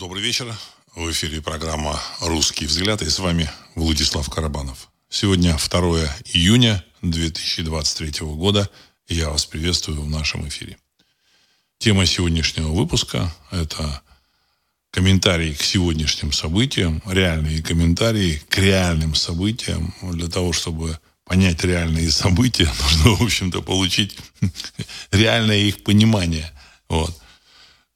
Добрый вечер. В эфире программа «Русский взгляд» и с вами Владислав Карабанов. Сегодня 2 июня 2023 года. Я вас приветствую в нашем эфире. Тема сегодняшнего выпуска – это комментарии к сегодняшним событиям, реальные комментарии к реальным событиям. Для того, чтобы понять реальные события, нужно, в общем-то, получить реальное их понимание. Вот.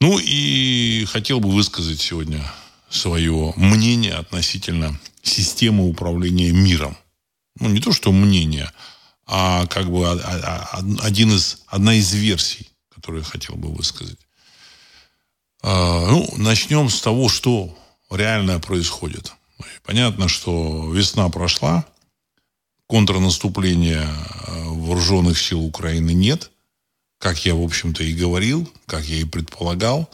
Ну и хотел бы высказать сегодня свое мнение относительно системы управления миром. Ну, не то, что мнение, а как бы один из, одна из версий, которую я хотел бы высказать. А, ну, начнем с того, что реально происходит. Понятно, что весна прошла, контрнаступления э, вооруженных сил Украины нет, как я, в общем-то, и говорил, как я и предполагал,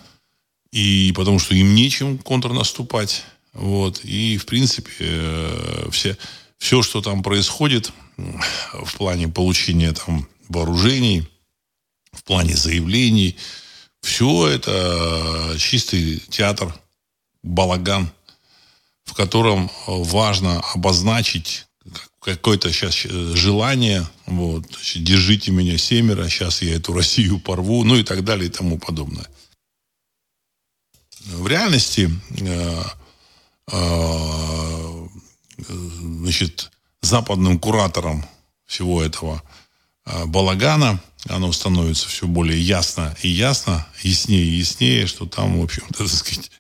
и потому что им нечем контрнаступать. Вот. И, в принципе, э, все, все, что там происходит в плане получения там вооружений, в плане заявлений, все это чистый театр, балаган, в котором важно обозначить какое-то сейчас желание, вот, держите меня семеро, сейчас я эту Россию порву, ну и так далее и тому подобное. В реальности э, э, значит, западным куратором всего этого э, балагана оно становится все более ясно и ясно, яснее и яснее, что там, в общем-то, сказать,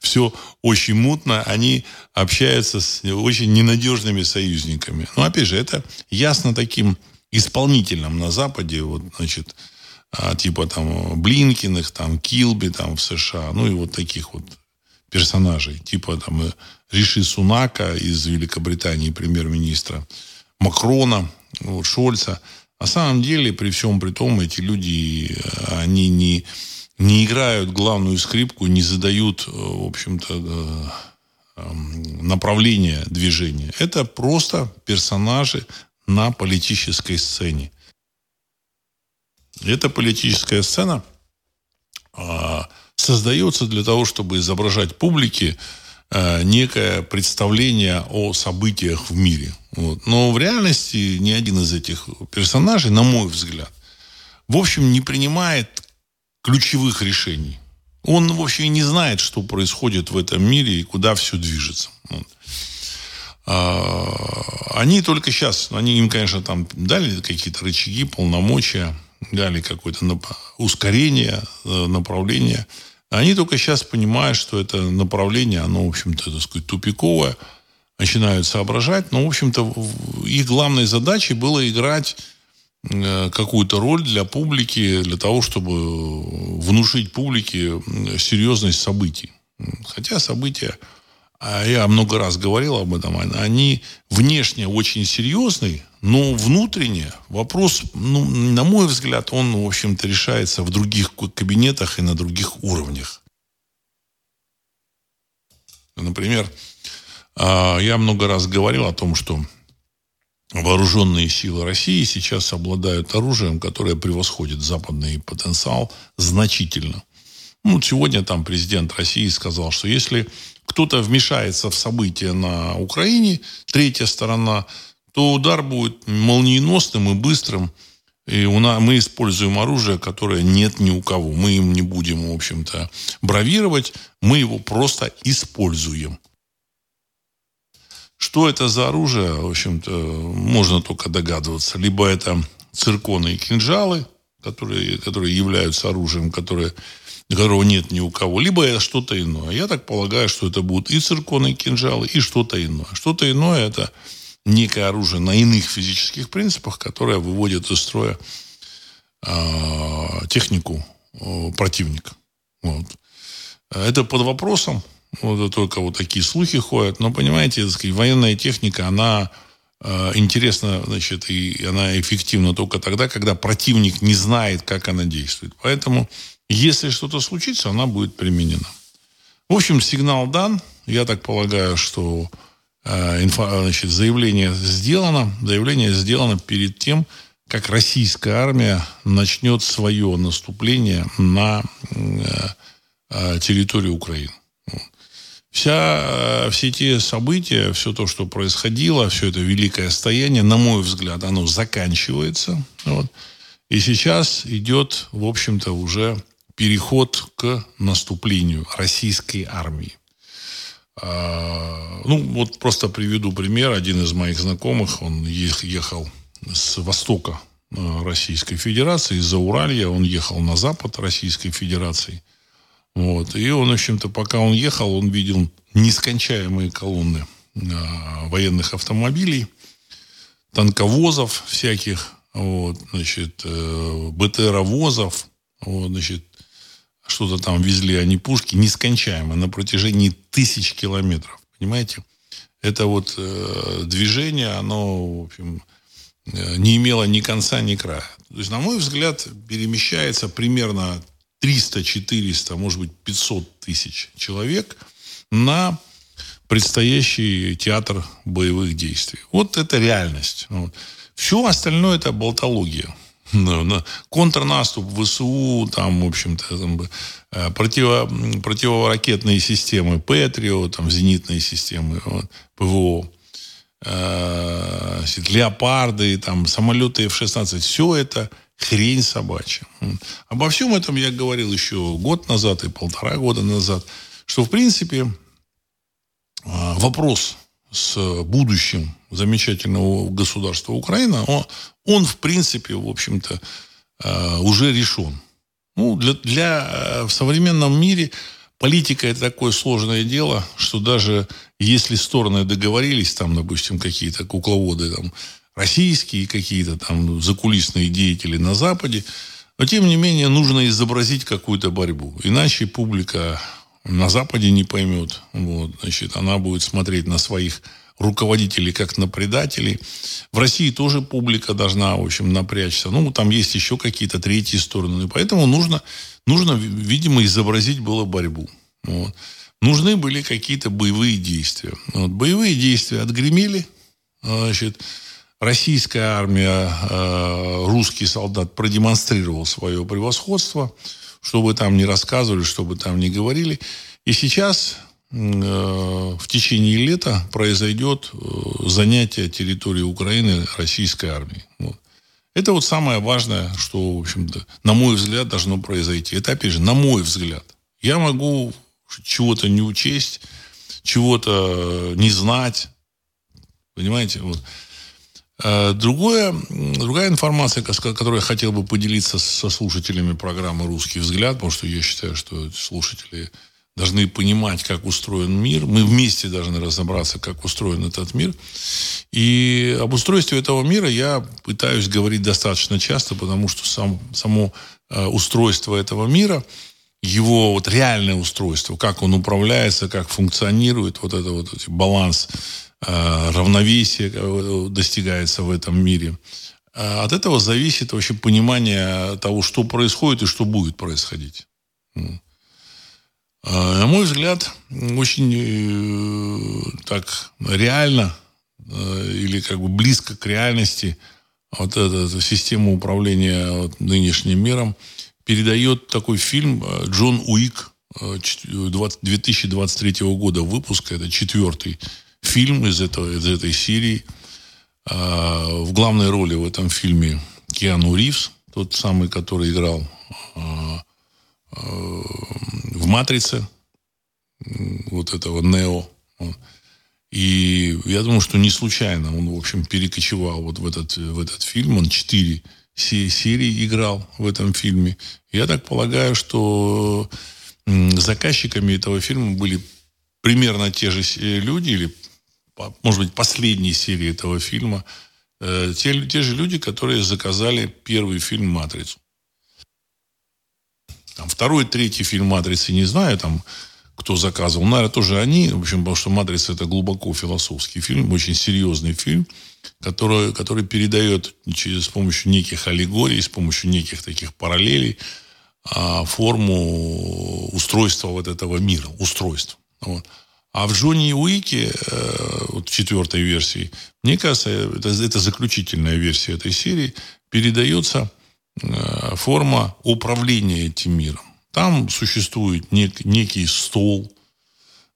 все очень мутно, они общаются с очень ненадежными союзниками. Но, опять же, это ясно таким исполнителям на Западе, вот, значит, а, типа там Блинкиных, там Килби там в США, ну и вот таких вот персонажей, типа там Риши Сунака из Великобритании, премьер-министра, Макрона, вот, Шольца – на самом деле, при всем при том, эти люди, э, они не, не играют главную скрипку, не задают, э, в общем-то, э, эм, направление движения. Это просто персонажи на политической сцене. Эта политическая сцена создается для того, чтобы изображать публике Э, некое представление о событиях в мире. Вот. Но в реальности ни один из этих персонажей, на мой взгляд, в общем, не принимает ключевых решений. Он, в общем, не знает, что происходит в этом мире и куда все движется. Вот. А, они только сейчас, они им, конечно, там дали какие-то рычаги, полномочия, дали какое-то ускорение, э, направление – они только сейчас понимают, что это направление, оно, в общем-то, так сказать, тупиковое, начинают соображать. Но, в общем-то, их главной задачей было играть э, какую-то роль для публики, для того, чтобы внушить публике серьезность событий. Хотя события, а я много раз говорил об этом, они внешне очень серьезные, но внутренне вопрос, ну, на мой взгляд, он, в общем-то, решается в других кабинетах и на других уровнях. Например, а, я много раз говорил о том, что вооруженные силы России сейчас обладают оружием, которое превосходит западный потенциал значительно. Ну, сегодня там президент России сказал, что если кто-то вмешается в события на Украине, третья сторона – то удар будет молниеносным и быстрым. И у нас, мы используем оружие, которое нет ни у кого. Мы им не будем, в общем-то, бравировать. Мы его просто используем. Что это за оружие, в общем-то, можно только догадываться. Либо это цирконы и кинжалы, которые, которые являются оружием, которое, которого нет ни у кого, либо что-то иное. Я так полагаю, что это будут и цирконы, и кинжалы, и что-то иное. Что-то иное – это некое оружие на иных физических принципах, которое выводит из строя э, технику э, противника. Вот. Это под вопросом. Вот только вот такие слухи ходят. Но, понимаете, так сказать, военная техника, она э, интересна, значит, и она эффективна только тогда, когда противник не знает, как она действует. Поэтому, если что-то случится, она будет применена. В общем, сигнал дан. Я так полагаю, что Э, значит, заявление сделано. Заявление сделано перед тем, как российская армия начнет свое наступление на э, э, территорию Украины. вся, все те события, все то, что происходило, все это великое стояние, на мой взгляд, оно заканчивается. Вот. И сейчас идет, в общем-то, уже переход к наступлению российской армии. А, ну, вот просто приведу пример. Один из моих знакомых, он ехал с востока э, Российской Федерации, из-за Уралья, он ехал на запад Российской Федерации. Вот. И он, в общем-то, пока он ехал, он видел нескончаемые колонны э, военных автомобилей, танковозов всяких, вот, значит, э, БТРовозов, вот, значит, что-то там везли они пушки нескончаемо на протяжении тысяч километров. Понимаете? Это вот э, движение, оно, в общем, э, не имело ни конца, ни края. То есть, на мой взгляд, перемещается примерно 300, 400, может быть, 500 тысяч человек на предстоящий театр боевых действий. Вот это реальность. Вот. Все остальное это болтология контрнаступ ВСУ, там, в общем-то, там, э, противо, противоракетные системы Петрио, там, зенитные системы вот, ПВО, э, леопарды, там, самолеты F-16, все это хрень собачья. Обо всем этом я говорил еще год назад и полтора года назад, что, в принципе, э, вопрос с будущим замечательного государства Украина, он, он в принципе, в общем-то, э, уже решен. Ну, для, для, э, в современном мире политика это такое сложное дело, что даже если стороны договорились, там, допустим, какие-то кукловоды, там, российские какие-то там закулисные деятели на Западе, но тем не менее нужно изобразить какую-то борьбу. Иначе публика на Западе не поймет. Вот, значит, она будет смотреть на своих руководителей как на предателей. В России тоже публика должна, в общем, напрячься. Ну, там есть еще какие-то третьи стороны. И поэтому нужно, нужно, видимо, изобразить было борьбу. Вот. Нужны были какие-то боевые действия. Вот. Боевые действия отгремели. Значит, российская армия, э, русский солдат продемонстрировал свое превосходство. Что бы там ни рассказывали, что бы там ни говорили. И сейчас в течение лета произойдет э, занятие территории Украины российской армией. Вот. Это вот самое важное, что, в общем-то, на мой взгляд, должно произойти. Это, опять же, на мой взгляд. Я могу чего-то не учесть, чего-то не знать. Понимаете? Вот. Э, другое, другая информация, которую я хотел бы поделиться со слушателями программы «Русский взгляд», потому что я считаю, что слушатели должны понимать, как устроен мир. Мы вместе должны разобраться, как устроен этот мир. И об устройстве этого мира я пытаюсь говорить достаточно часто, потому что сам, само э, устройство этого мира, его вот реальное устройство, как он управляется, как функционирует, вот это вот баланс, э, равновесие э, достигается в этом мире. От этого зависит вообще понимание того, что происходит и что будет происходить. А, на мой взгляд, очень э, так реально э, или как бы близко к реальности вот эта, эта система управления вот, нынешним миром передает такой фильм э, Джон Уик 2023 года выпуска. Это четвертый фильм из, этого, из этой серии. А, в главной роли в этом фильме Киану Ривз, тот самый, который играл а, «Матрице», вот этого Нео. И я думаю, что не случайно он, в общем, перекочевал вот в этот, в этот фильм. Он четыре серии играл в этом фильме. Я так полагаю, что заказчиками этого фильма были примерно те же люди, или, может быть, последние серии этого фильма, э, те, те же люди, которые заказали первый фильм «Матрицу». Там второй, третий фильм «Матрицы» не знаю, там кто заказывал. Наверное, тоже они. В общем, потому что «Матрица» — это глубоко философский фильм, очень серьезный фильм, который, который передает через, с помощью неких аллегорий, с помощью неких таких параллелей а, форму устройства вот этого мира, устройства. Вот. А в Джонни Уике, э, вот в четвертой версии, мне кажется, это, это заключительная версия этой серии, передается форма управления этим миром. Там существует нек, некий стол,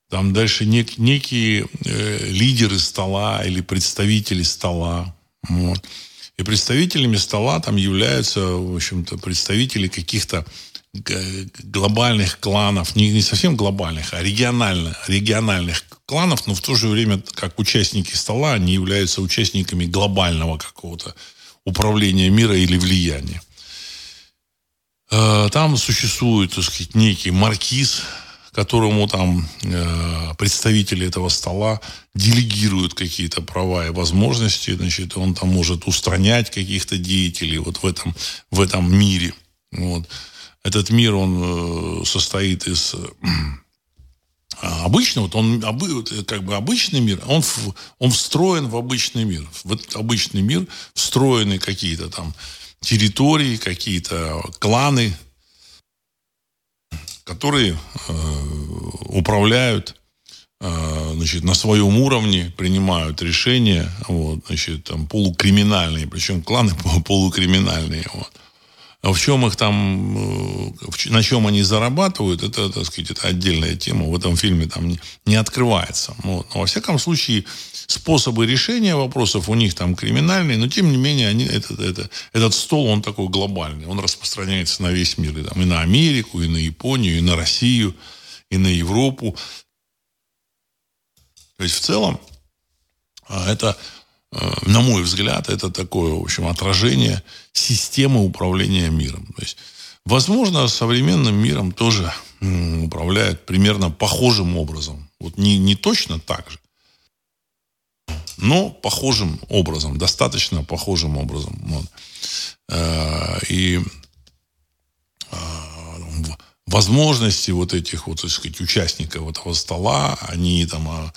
Там дальше нек, некие э, лидеры стола или представители стола. Вот. И представителями стола там являются, в общем-то, представители каких-то глобальных кланов, не, не совсем глобальных, а регионально, региональных кланов, но в то же время, как участники стола, они являются участниками глобального какого-то управления мира или влияния. Э, там существует, так сказать, некий маркиз, которому там э, представители этого стола делегируют какие-то права и возможности, значит, он там может устранять каких-то деятелей вот в этом, в этом мире. Вот. Этот мир, он э, состоит из обычного, вот он как бы обычный мир, он, он встроен в обычный мир. В обычный мир встроены какие-то там территории, какие-то кланы, которые э, управляют э, значит, на своем уровне, принимают решения, вот, значит, там, полукриминальные, причем кланы полукриминальные. Вот. А в чем их там, э, на чем они зарабатывают, это, так сказать, это отдельная тема. В этом фильме там не, не открывается. Вот. Но во всяком случае, способы решения вопросов у них там криминальные, но тем не менее они, этот, это, этот стол, он такой глобальный. Он распространяется на весь мир. И, там, и на Америку, и на Японию, и на Россию, и на Европу. То есть в целом а, это Э, на мой взгляд, это такое, в общем, отражение системы управления миром. То есть, возможно, современным миром тоже управляют примерно похожим образом. Вот не, не точно так же, но похожим образом, достаточно похожим образом. Вот. Э, и э, возможности вот этих вот, так сказать, участников этого стола, они там а,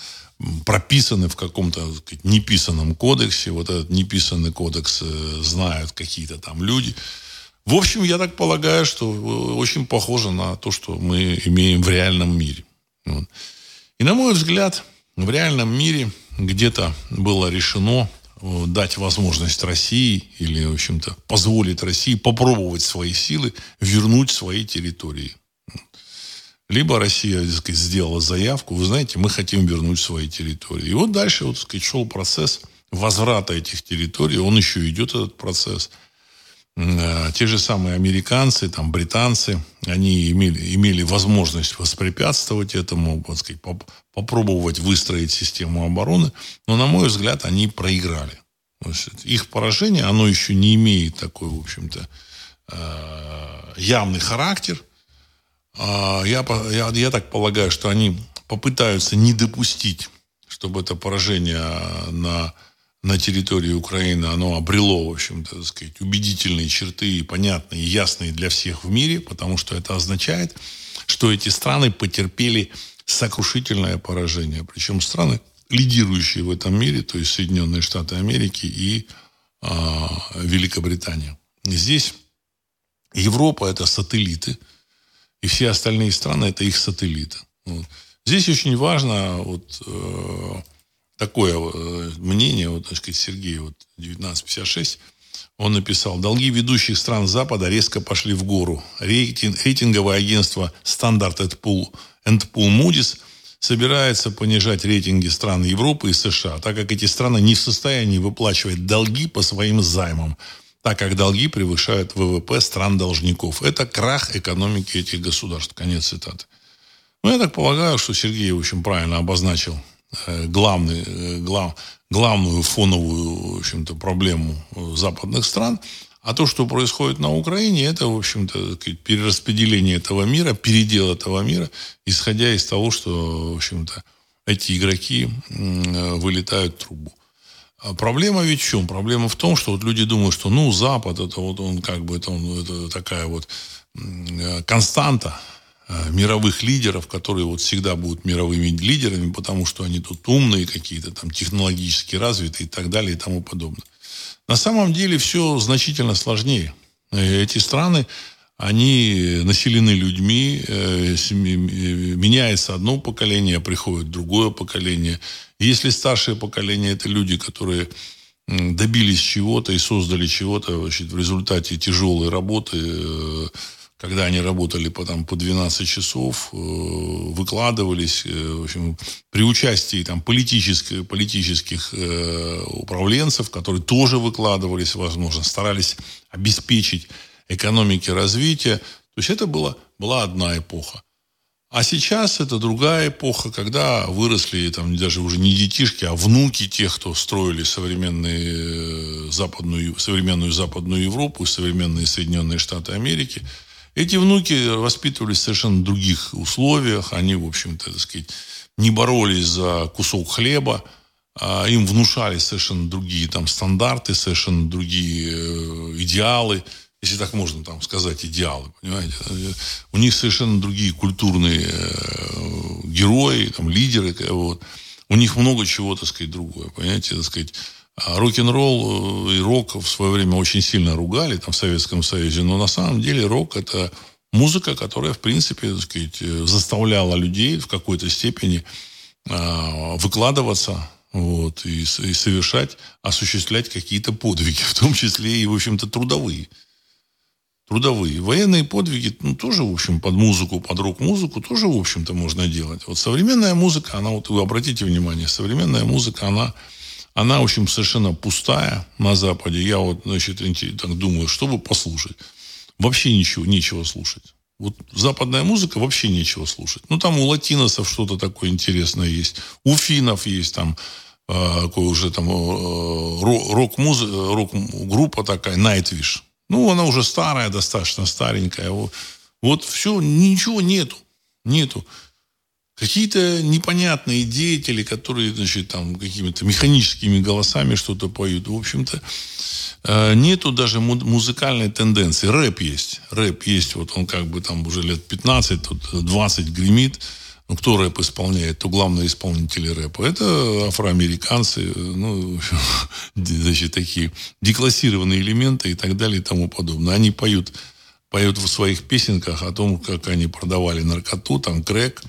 прописаны в каком-то сказать, неписанном кодексе. Вот этот неписанный кодекс э, знают какие-то там люди. В общем, я так полагаю, что э, очень похоже на то, что мы имеем в реальном мире. Вот. И на мой взгляд, в реальном мире где-то было решено э, дать возможность России или, в общем-то, позволить России попробовать свои силы вернуть свои территории. Либо Россия так сказать, сделала заявку, вы знаете, мы хотим вернуть свои территории. И вот дальше вот, так сказать, шел процесс возврата этих территорий, он еще идет, этот процесс. Те же самые американцы, там, британцы, они имели, имели возможность воспрепятствовать этому, так сказать, поп попробовать выстроить систему обороны, но, на мой взгляд, они проиграли. Их поражение, оно еще не имеет такой, в общем-то, э, явный характер – а, я, я, я так полагаю, что они попытаются не допустить, чтобы это поражение на, на территории Украины, оно обрело, в общем-то, сказать, убедительные черты, понятные, ясные для всех в мире, потому что это означает, что эти страны потерпели сокрушительное поражение. Причем страны, лидирующие в этом мире, то есть Соединенные Штаты Америки и э, Великобритания. Здесь Европа – это сателлиты – и все остальные страны это их сателлиты. Вот. Здесь очень важно вот э, такое э, мнение, вот, так сказать, Сергей, вот 1956, он написал, долги ведущих стран Запада резко пошли в гору. Рейтинг, рейтинговое агентство Standard Poor's Moody's собирается понижать рейтинги стран Европы и США, так как эти страны не в состоянии выплачивать долги по своим займам так как долги превышают ВВП стран-должников. Это крах экономики этих государств. Конец цитаты. Ну, я так полагаю, что Сергей, в общем, правильно обозначил главный, э, глав, главную фоновую, в общем-то, проблему западных стран. А то, что происходит на Украине, это, в общем-то, перераспределение этого мира, передел этого мира, исходя из того, что, в общем-то, эти игроки э, вылетают в трубу. А проблема ведь в чем? Проблема в том, что вот люди думают, что ну Запад это вот он как бы это, он, это такая вот э, константа э, мировых лидеров, которые вот всегда будут мировыми лидерами, потому что они тут умные какие-то, там технологически развитые и так далее и тому подобное. На самом деле все значительно сложнее. Э, эти страны, они населены людьми, меняется одно поколение, приходит другое поколение – если старшее поколение это люди, которые добились чего-то и создали чего-то в результате тяжелой работы, э, когда они работали по, там, по 12 часов, э, выкладывались, э, в общем, при участии там, политических, политических э, управленцев, которые тоже выкладывались, возможно, старались обеспечить экономике развитие. То есть это была, была одна эпоха. А сейчас это другая эпоха, когда выросли там даже уже не детишки, а внуки тех, кто строили современные западную, современную Западную Европу, современные Соединенные Штаты Америки – эти внуки воспитывались в совершенно других условиях. Они, в общем-то, так сказать, не боролись за кусок хлеба. А им внушали совершенно другие там стандарты, совершенно другие э, идеалы. Если так можно там сказать, идеалы, понимаете. У них совершенно другие культурные э, герои, там, лидеры. Вот. У них много чего, так сказать, другое, понимаете, так сказать. А рок-н-ролл э, и рок в свое время очень сильно ругали там, в Советском Союзе, но на самом деле рок – это музыка, которая, в принципе, так сказать, э, заставляла людей в какой-то степени э, выкладываться вот, и, и совершать, осуществлять какие-то подвиги, в том числе и, в общем-то, трудовые. Трудовые. Военные подвиги, ну, тоже, в общем, под музыку, под рок-музыку тоже, в общем-то, можно делать. Вот современная музыка, она, вот вы обратите внимание, современная музыка, она она, в общем, совершенно пустая на Западе. Я вот, значит, так думаю, чтобы послушать. Вообще ничего, нечего слушать. Вот западная музыка вообще нечего слушать. Ну, там у латиносов что-то такое интересное есть. У финнов есть там э, такой уже там э, рок-музыка, рок-группа такая, Nightwish. Ну, она уже старая, достаточно старенькая. Вот, вот все, ничего нету. Нету какие-то непонятные деятели, которые, значит, там какими-то механическими голосами что-то поют. В общем-то, э, нету даже музыкальной тенденции. Рэп есть. Рэп есть. Вот он как бы там уже лет 15, тут 20 гремит. Ну, кто рэп исполняет? То главные исполнители рэпа. Это афроамериканцы, ну, значит, такие деклассированные элементы и так далее и тому подобное. Они поют, поют в своих песенках о том, как они продавали наркоту, там, крэк,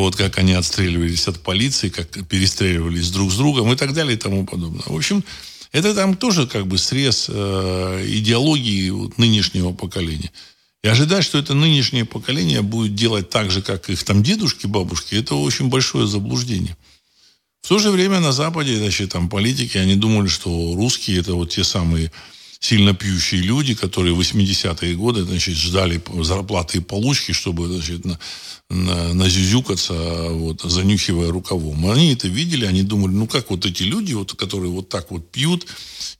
вот как они отстреливались от полиции, как перестреливались друг с другом и так далее и тому подобное. В общем, это там тоже как бы срез э, идеологии вот, нынешнего поколения. И ожидать, что это нынешнее поколение будет делать так же, как их там дедушки, бабушки, это очень большое заблуждение. В то же время на Западе, значит, там политики, они думали, что русские это вот те самые сильно пьющие люди, которые в 80-е годы значит, ждали зарплаты и получки, чтобы значит, на, на, назюзюкаться, вот, занюхивая рукавом. Они это видели, они думали, ну как вот эти люди, вот, которые вот так вот пьют,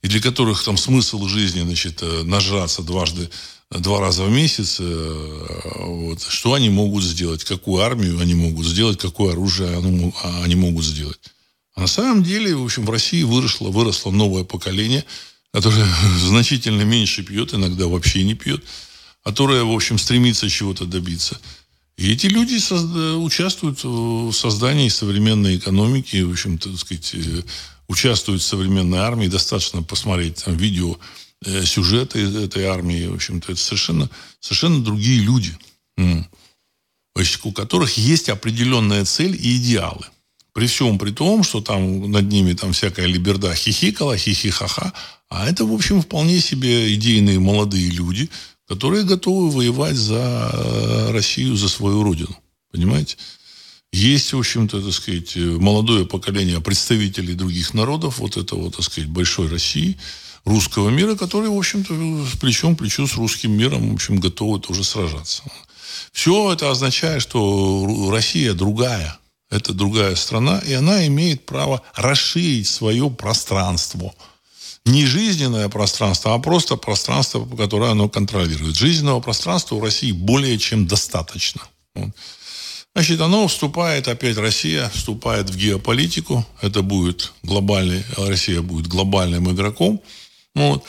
и для которых там смысл жизни значит, э, нажраться дважды, два раза в месяц, э, вот, что они могут сделать, какую армию они могут сделать, какое оружие они могут сделать. А на самом деле, в общем, в России выросло, выросло новое поколение – которая значительно меньше пьет, иногда вообще не пьет, которая, в общем, стремится чего-то добиться. И эти люди созда- участвуют в создании современной экономики, в общем, так сказать, э, участвуют в современной армии. Достаточно посмотреть там видео, э, сюжеты этой армии. В общем-то, это совершенно, совершенно другие люди, у которых есть определенная цель и идеалы. При всем при том, что там над ними там всякая либерда хихикала, хихихаха, а это, в общем, вполне себе идейные молодые люди, которые готовы воевать за э, Россию, за свою родину. Понимаете? Есть, в общем-то, так сказать, молодое поколение представителей других народов, вот этого, так сказать, большой России, русского мира, которые, в общем-то, плечом к плечу с русским миром, в общем, готовы тоже сражаться. Все это означает, что Россия другая. Это другая страна, и она имеет право расширить свое пространство – не жизненное пространство, а просто пространство, которое оно контролирует. Жизненного пространства у России более чем достаточно. Значит, оно вступает, опять Россия вступает в геополитику. Это будет глобальный, Россия будет глобальным игроком. Вот.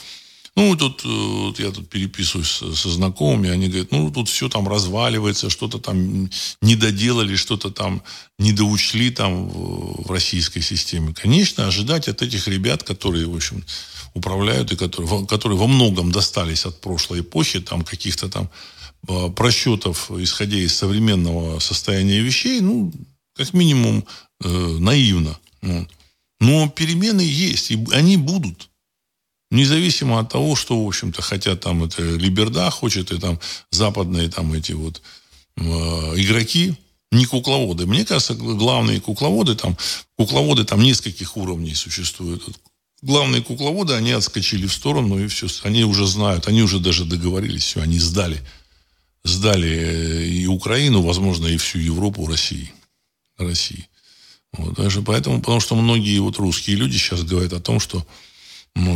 Ну, тут э, вот я тут переписываюсь со, знакомыми, они говорят, ну, тут все там разваливается, что-то там не доделали, что-то там не доучли там в, в российской системе. Конечно, ожидать от этих ребят, которые, в общем, управляют и которые, которые во многом достались от прошлой эпохи, там каких-то там э, просчетов, исходя из современного состояния вещей, ну, как минимум, э, наивно. Но перемены есть, и они будут. Независимо от того, что, в общем-то, хотят там это Либерда хочет, и там западные там эти вот э, игроки, не кукловоды. Мне кажется, главные кукловоды там, кукловоды там нескольких уровней существуют. Главные кукловоды, они отскочили в сторону, и все. Они уже знают, они уже даже договорились, все, они сдали. Сдали э, и Украину, возможно, и всю Европу России. России. Вот, даже поэтому, потому что многие вот русские люди сейчас говорят о том, что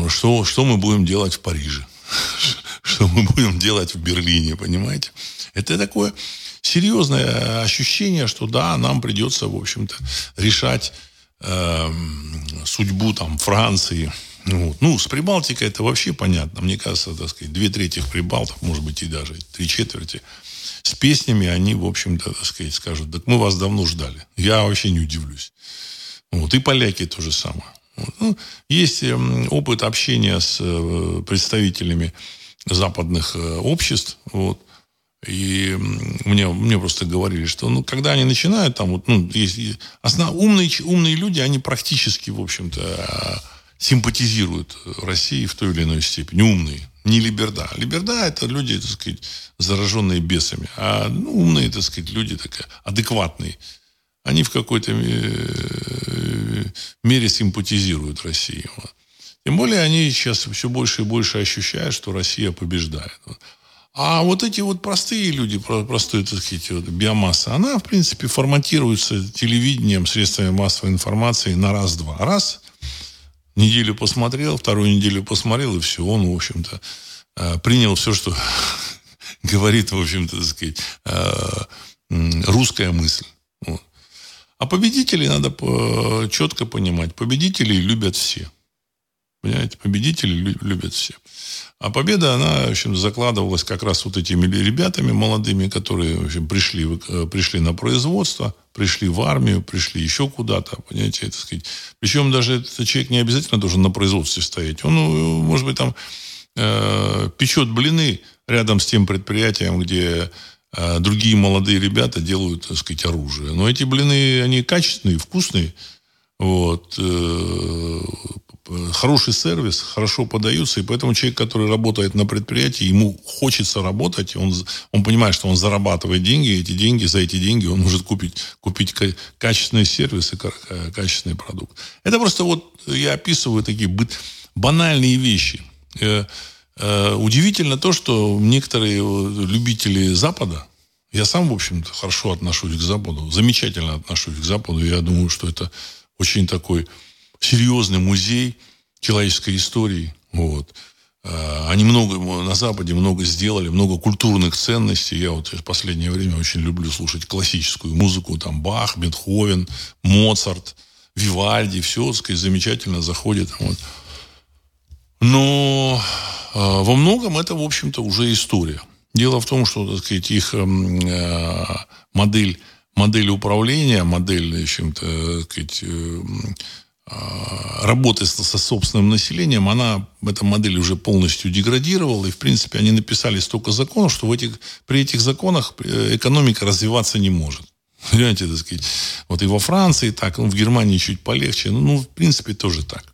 что, что мы будем делать в Париже, что мы будем делать в Берлине, понимаете? Это такое серьезное ощущение, что да, нам придется, в общем-то, решать э, судьбу там Франции. Вот. Ну, с Прибалтикой это вообще понятно. Мне кажется, так сказать, две трети прибалтов, может быть, и даже три четверти, с песнями они, в общем-то, так сказать, скажут, так мы вас давно ждали. Я вообще не удивлюсь. Вот. И поляки то же самое. Ну, есть эм, опыт общения с э, представителями западных э, обществ. Вот. И мне, мне просто говорили, что ну, когда они начинают, там вот, ну, есть, основ, умные, умные люди, они практически, в общем-то, симпатизируют России в той или иной степени. Умные. Не либерда. Либерда – это люди, так сказать, зараженные бесами. А ну, умные, так сказать, люди такие адекватные. Они в какой-то э, мере симпатизируют России. Тем более они сейчас все больше и больше ощущают, что Россия побеждает. А вот эти вот простые люди, простой, так сказать, вот, биомасса, она, в принципе, форматируется телевидением, средствами массовой информации на раз-два. Раз, неделю посмотрел, вторую неделю посмотрел, и все, он, в общем-то, э, принял все, что говорит, в общем-то, так сказать, э, русская мысль. Вот. А победителей надо четко понимать. Победителей любят все. Понимаете, победители любят все. А победа, она, в общем, закладывалась как раз вот этими ребятами молодыми, которые, в общем, пришли, э, пришли на производство, пришли в армию, пришли еще куда-то, понимаете, это сказать. Причем даже этот человек не обязательно должен на производстве стоять. Он, э, может быть, там э, печет блины рядом с тем предприятием, где э, другие молодые ребята делают, так сказать, оружие. Но эти блины, они качественные, вкусные. Вот. Э, хороший сервис, хорошо подаются, и поэтому человек, который работает на предприятии, ему хочется работать, он, он понимает, что он зарабатывает деньги, и эти деньги, за эти деньги он может купить, купить качественный сервис и качественный продукт. Это просто вот я описываю такие банальные вещи. Э, э, удивительно то, что некоторые любители Запада, я сам, в общем-то, хорошо отношусь к Западу, замечательно отношусь к Западу, я думаю, что это очень такой серьезный музей человеческой истории. Вот. А, они много на Западе много сделали, много культурных ценностей. Я вот в последнее время очень люблю слушать классическую музыку. Там Бах, Бетховен, Моцарт, Вивальди. Все, так сказать, замечательно заходит. Вот. Но э, во многом это, в общем-то, уже история. Дело в том, что, так сказать, их эм, э, модель, модель управления, модель, сказать, э, а, работы со собственным населением, она, эта модель уже полностью деградировала, и, в принципе, они написали столько законов, что в этих, при этих законах экономика развиваться не может. Понимаете, так сказать, вот и во Франции так, ну, в Германии чуть полегче, ну, в принципе, тоже так.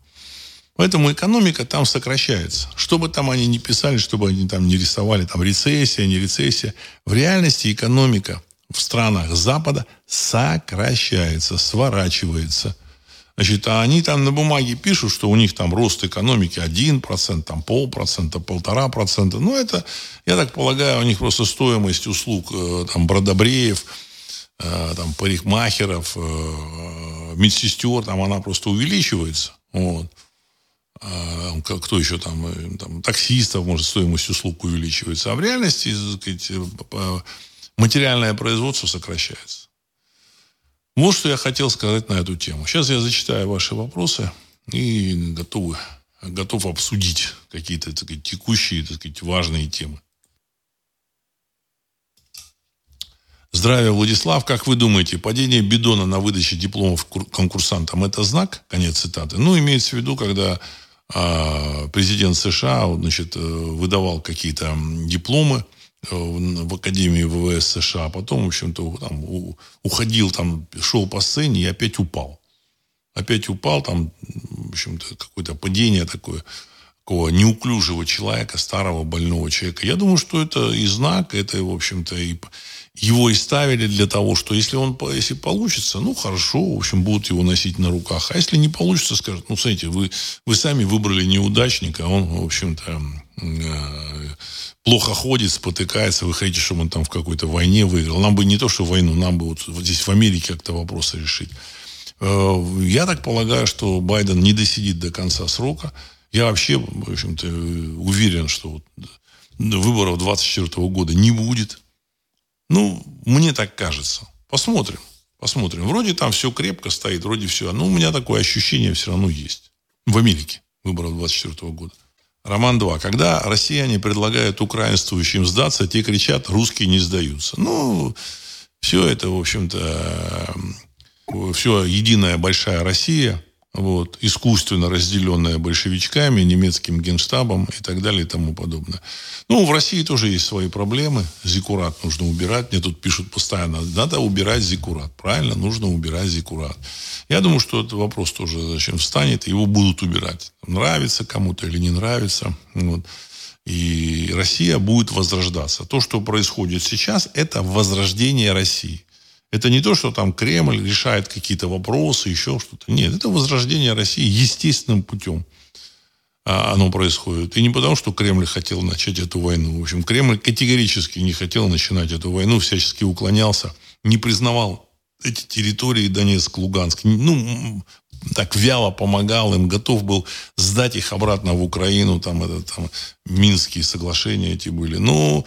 Поэтому экономика там сокращается. Что бы там они ни писали, что бы они там не рисовали, там рецессия, не рецессия, в реальности экономика в странах Запада сокращается, сворачивается – Значит, а они там на бумаге пишут, что у них там рост экономики 1%, там полпроцента, полтора процента. Ну, это, я так полагаю, у них просто стоимость услуг э, там бродобреев, э, там парикмахеров, э, медсестер, там она просто увеличивается. Вот. А, кто еще там, там, таксистов, может, стоимость услуг увеличивается. А в реальности, сказать, материальное производство сокращается. Вот что я хотел сказать на эту тему. Сейчас я зачитаю ваши вопросы и готов, готов обсудить какие-то сказать, текущие, так сказать, важные темы. Здравия, Владислав. Как вы думаете, падение бидона на выдаче дипломов конкурсантам – это знак? Конец цитаты. Ну, имеется в виду, когда э, президент США значит, э, выдавал какие-то дипломы в Академии ВВС США, а потом, в общем-то, там, уходил, там, шел по сцене и опять упал. Опять упал, там, в общем-то, какое-то падение такое такого неуклюжего человека, старого больного человека. Я думаю, что это и знак, это, в общем-то, и его и ставили для того, что если он если получится, ну хорошо, в общем, будут его носить на руках. А если не получится, скажут, ну, смотрите, вы, вы сами выбрали неудачника, а он, в общем-то, э, плохо ходит, спотыкается, вы хотите, чтобы он там в какой-то войне выиграл. Нам бы не то, что войну, нам бы вот, здесь в Америке как-то вопросы решить. Э, я так полагаю, что Байден не досидит до конца срока. Я вообще, в общем-то, уверен, что вот выборов 24 года не будет. Ну, мне так кажется. Посмотрим. Посмотрим. Вроде там все крепко стоит, вроде все. Но у меня такое ощущение все равно есть. В Америке выборов 24 года. Роман 2. Когда россияне предлагают украинствующим сдаться, те кричат, русские не сдаются. Ну, все это, в общем-то, все единая большая Россия – вот, искусственно разделенная большевичками, немецким генштабом и так далее и тому подобное. Ну, в России тоже есть свои проблемы. Зикурат нужно убирать. Мне тут пишут постоянно, надо убирать зикурат. Правильно, нужно убирать зикурат. Я думаю, что этот вопрос тоже зачем встанет, его будут убирать. Нравится кому-то или не нравится. Вот. И Россия будет возрождаться. То, что происходит сейчас, это возрождение России. Это не то, что там Кремль решает какие-то вопросы, еще что-то. Нет, это возрождение России естественным путем. А оно происходит. И не потому, что Кремль хотел начать эту войну. В общем, Кремль категорически не хотел начинать эту войну, всячески уклонялся, не признавал эти территории Донецк, Луганск. Ну, так вяло помогал им, готов был сдать их обратно в Украину. Там, это, там Минские соглашения эти были. Но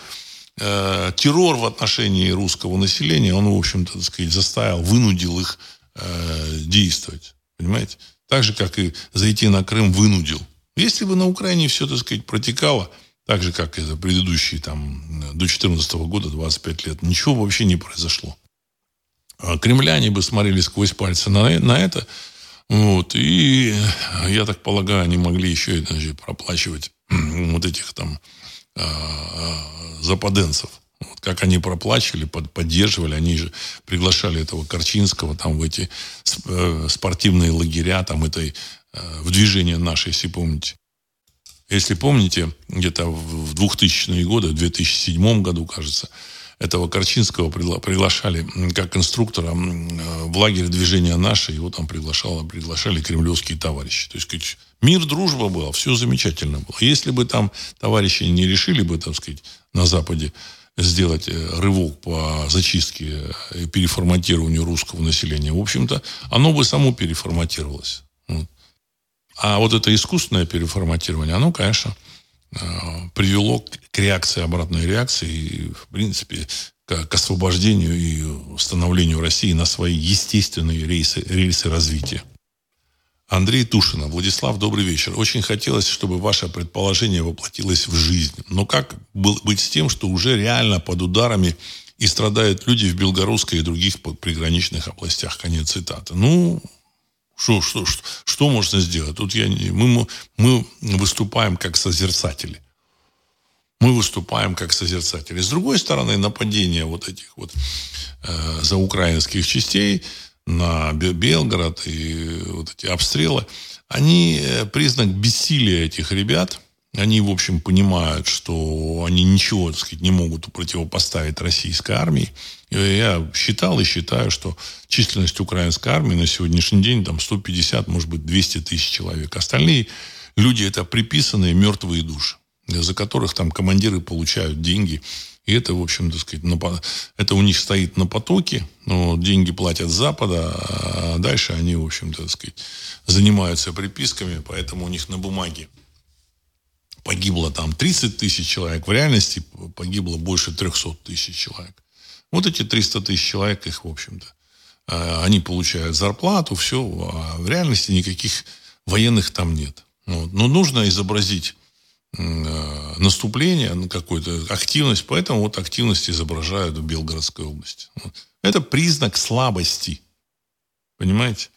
э, террор в отношении русского населения, он, в общем-то, так сказать, заставил, вынудил их э, действовать. Понимаете? Так же, как и зайти на Крым вынудил. Если бы на Украине все, так сказать, протекало, так же, как и за предыдущие там, до 2014 года, 25 лет, ничего вообще не произошло. А кремляне бы смотрели сквозь пальцы на, на это, вот, и, я так полагаю, они могли еще и значит, проплачивать вот этих там западенцев. Вот как они проплачивали, под, поддерживали, они же приглашали этого Корчинского там в эти э, спортивные лагеря, там этой, э, в движение наше, если помните. Если помните, где-то в 2000-е годы, в 2007 году, кажется, этого Корчинского приглашали как инструктора в лагерь движения «Наше». Его там приглашало, приглашали кремлевские товарищи. То есть, мир, дружба была, все замечательно было. Если бы там товарищи не решили бы, так сказать, на Западе сделать э, рывок по зачистке и переформатированию русского населения, в общем-то, оно бы само переформатировалось. А вот это искусственное переформатирование, оно, конечно, Э, привело к реакции, обратной реакции, и, в принципе, к, освобождению и становлению России на свои естественные рейсы, рельсы развития. Андрей Тушина. Владислав, добрый вечер. Очень хотелось, чтобы ваше предположение воплотилось в жизнь. Но как быть с тем, что уже реально под ударами и страдают люди в Белгородской и других приграничных областях? Конец цитаты. Ну, что, что, что, что можно сделать? Тут я, мы, мы выступаем как созерцатели. Мы выступаем как созерцатели. С другой стороны, нападение вот этих вот э, заукраинских частей на Белгород и вот эти обстрелы, они э, признак бессилия этих ребят – они, в общем, понимают, что они ничего, так сказать, не могут противопоставить российской армии. И я считал и считаю, что численность украинской армии на сегодняшний день там 150, может быть, 200 тысяч человек. Остальные люди это приписанные мертвые души, за которых там командиры получают деньги. И это, в общем, так сказать, на, это у них стоит на потоке, но деньги платят с Запада, а дальше они, в общем-то, так сказать, занимаются приписками, поэтому у них на бумаге погибло там 30 тысяч человек, в реальности погибло больше 300 тысяч человек. Вот эти 300 тысяч человек, их, в общем-то, э, они получают зарплату, все, а в реальности никаких военных там нет. Вот. Но нужно изобразить наступление, ну, какую-то активность, поэтому вот активность изображают в Белгородской области. Это признак слабости. Понимаете?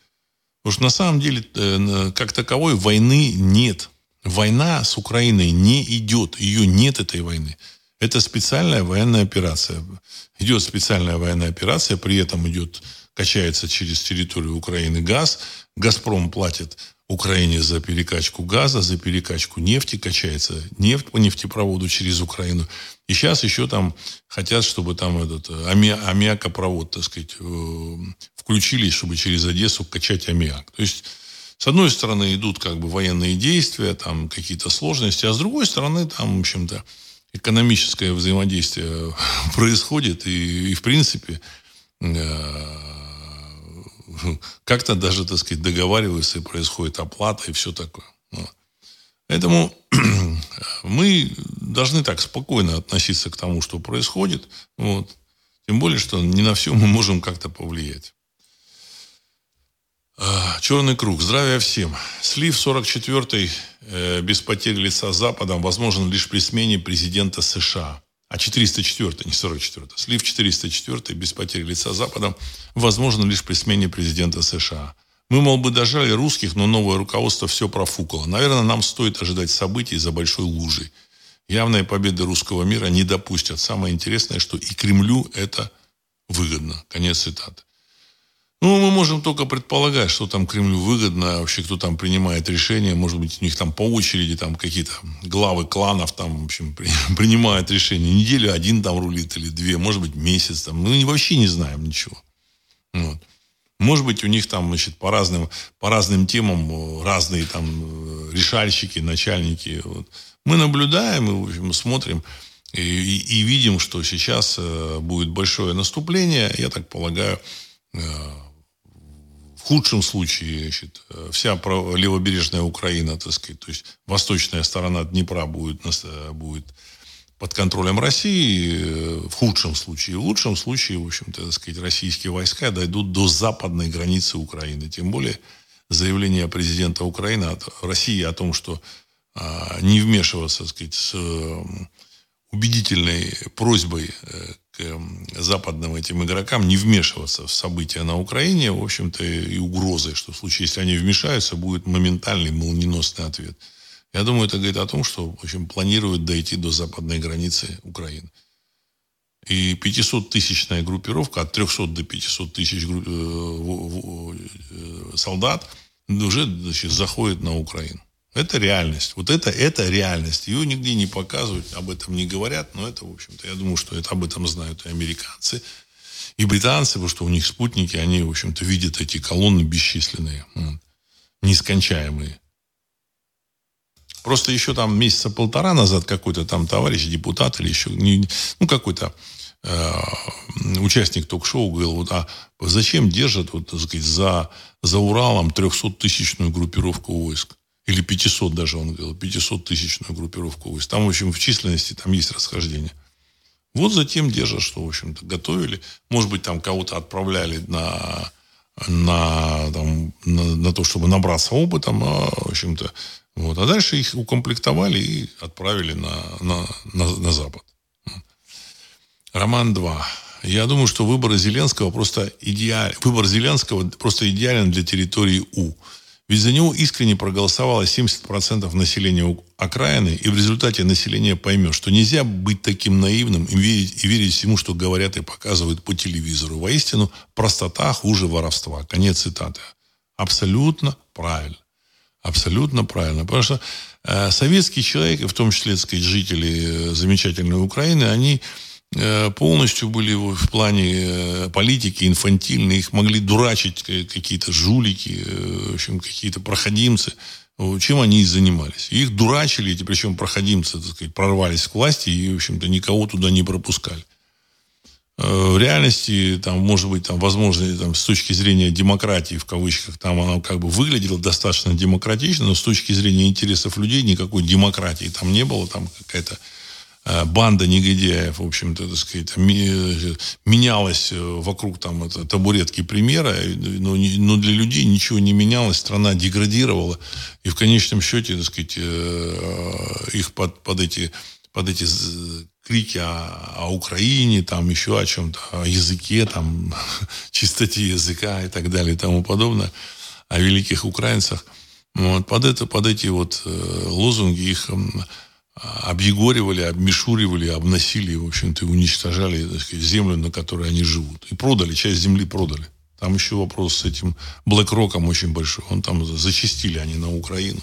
Потому что на самом деле, э, как таковой, войны нет. Война с Украиной не идет. Ее нет, этой войны. Это специальная военная операция. Идет специальная военная операция, при этом идет, качается через территорию Украины газ. «Газпром» платит Украине за перекачку газа, за перекачку нефти, качается нефть по нефтепроводу через Украину. И сейчас еще там хотят, чтобы там этот ами, аммиакопровод, так сказать, э, включились, чтобы через Одессу качать аммиак. То есть с одной стороны идут как бы военные действия, там какие-то сложности, а с другой стороны там, в общем-то, экономическое взаимодействие происходит, и, и в принципе э, как-то даже, так сказать, договариваются, и происходит оплата и все такое. Поэтому мы должны так спокойно относиться к тому, что происходит. Вот. Тем более, что не на все мы можем как-то повлиять. А, Черный круг. Здравия всем. Слив 44-й э, без потерь лица Западом возможен лишь при смене президента США. А 404 не 44 Слив 404 без потерь лица Западом возможен лишь при смене президента США. Мы, мол, бы дожали русских, но новое руководство все профукало. Наверное, нам стоит ожидать событий за большой лужей. Явные победы русского мира не допустят. Самое интересное, что и Кремлю это выгодно. Конец цитаты. Ну, мы можем только предполагать, что там Кремлю выгодно, вообще кто там принимает решения, может быть, у них там по очереди там какие-то главы кланов там, в общем, при, принимают решения. Неделю один там рулит или две, может быть, месяц там. Мы вообще не знаем ничего. Вот. Может быть, у них там, значит, по разным, по разным темам э, разные там э, решальщики, начальники. Вот. Мы наблюдаем и, в общем, смотрим и, и, и видим, что сейчас э, будет большое наступление. Я так полагаю, в худшем случае значит, вся левобережная Украина, так сказать, то есть восточная сторона Днепра будет, будет под контролем России, э, в худшем случае. В лучшем случае, в общем-то, так сказать, российские войска дойдут до западной границы Украины. Тем более заявление президента Украины от России о том, что а, не вмешиваться, так сказать, с э, убедительной просьбой э, западным этим игрокам не вмешиваться в события на Украине, в общем-то, и угрозой, что в случае, если они вмешаются, будет моментальный молниеносный ответ. Я думаю, это говорит о том, что, в общем, планируют дойти до западной границы Украины. И 500-тысячная группировка, от 300 до 500 тысяч э, э, солдат уже значит, заходит на Украину. Это реальность. Вот это, это реальность. Ее нигде не показывают, об этом не говорят, но это, в общем-то, я думаю, что это об этом знают и американцы, и британцы, потому что у них спутники, они, в общем-то, видят эти колонны бесчисленные, нескончаемые. Просто еще там месяца полтора назад какой-то там товарищ, депутат или еще, ну, какой-то э, участник ток-шоу говорил, вот, а зачем держат, вот, так сказать, за, за Уралом 300-тысячную группировку войск? Или 500 даже, он говорил, 500-тысячную группировку войск. Там, в общем, в численности там есть расхождение. Вот затем держат, что, в общем-то, готовили. Может быть, там кого-то отправляли на, на, там, на, на то, чтобы набраться опытом, а, в общем-то. Вот. А дальше их укомплектовали и отправили на, на, на, на Запад. Роман 2. Я думаю, что выбор Зеленского просто идеален. Выбор Зеленского просто идеален для территории У. Ведь за него искренне проголосовало 70% населения окраины, и в результате население поймет, что нельзя быть таким наивным и верить, и верить всему, что говорят и показывают по телевизору. Воистину, простота хуже воровства. Конец цитаты. Абсолютно правильно. Абсолютно правильно. Потому что э, советский человек, в том числе, так сказать, жители э, замечательной Украины, они полностью были в плане э, политики инфантильные, их могли дурачить какие-то жулики, э, в общем, какие-то проходимцы. Чем они и занимались. Их дурачили, эти, причем проходимцы, так сказать, прорвались к власти и, в общем-то, никого туда не пропускали. В реальности, там, может быть, там, возможно, там, с точки зрения демократии, в кавычках, там она как бы выглядела достаточно демократично, но с точки зрения интересов людей никакой демократии там не было, там какая-то Э, банда негодяев, в общем-то, так сказать, менялась э, вокруг там это, табуретки премьера, но, но для людей ничего не менялось, страна деградировала, и в конечном счете, так сказать, э, их под, под эти под эти крики о, о Украине, там еще о чем-то, о языке, там, чистоте языка и так далее и тому подобное, о великих украинцах. Вот, под, это, под эти вот лозунги их объегоривали, обмешуривали, обносили, в общем-то, уничтожали так сказать, землю, на которой они живут. И продали, часть земли продали. Там еще вопрос с этим Блэк Роком очень большой. Он там зачистили они на Украину.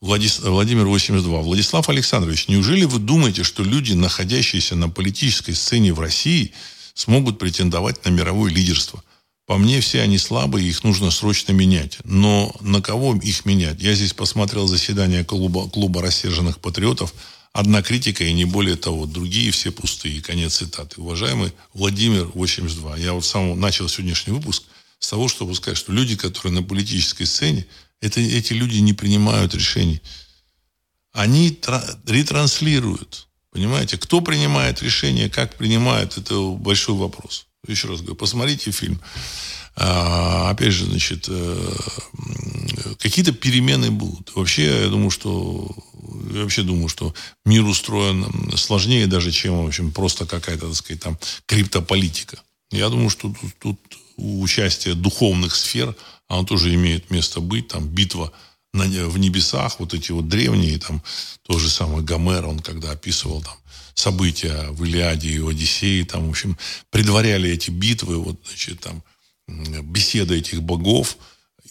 Владимир 82. Владислав Александрович, неужели вы думаете, что люди, находящиеся на политической сцене в России, смогут претендовать на мировое лидерство? По мне, все они слабые, их нужно срочно менять. Но на кого их менять? Я здесь посмотрел заседание клуба, клуба рассерженных патриотов. Одна критика и не более того. Другие все пустые. Конец цитаты. Уважаемый Владимир 82. Я вот сам начал сегодняшний выпуск с того, чтобы сказать, что люди, которые на политической сцене, это, эти люди не принимают решений. Они ретранслируют. Понимаете? Кто принимает решение, как принимают, это большой вопрос. Еще раз говорю, посмотрите фильм. А, опять же, значит, э, какие-то перемены будут. Вообще, я думаю, что я вообще думаю, что мир устроен сложнее даже, чем, в общем, просто какая-то, так сказать, там, криптополитика. Я думаю, что тут, тут участие духовных сфер, оно тоже имеет место быть. Там битва на, в небесах, вот эти вот древние, там, тот же самый Гомер, он когда описывал там события в Илиаде и Одиссее, там, в общем, предваряли эти битвы, вот, значит, там, беседы этих богов,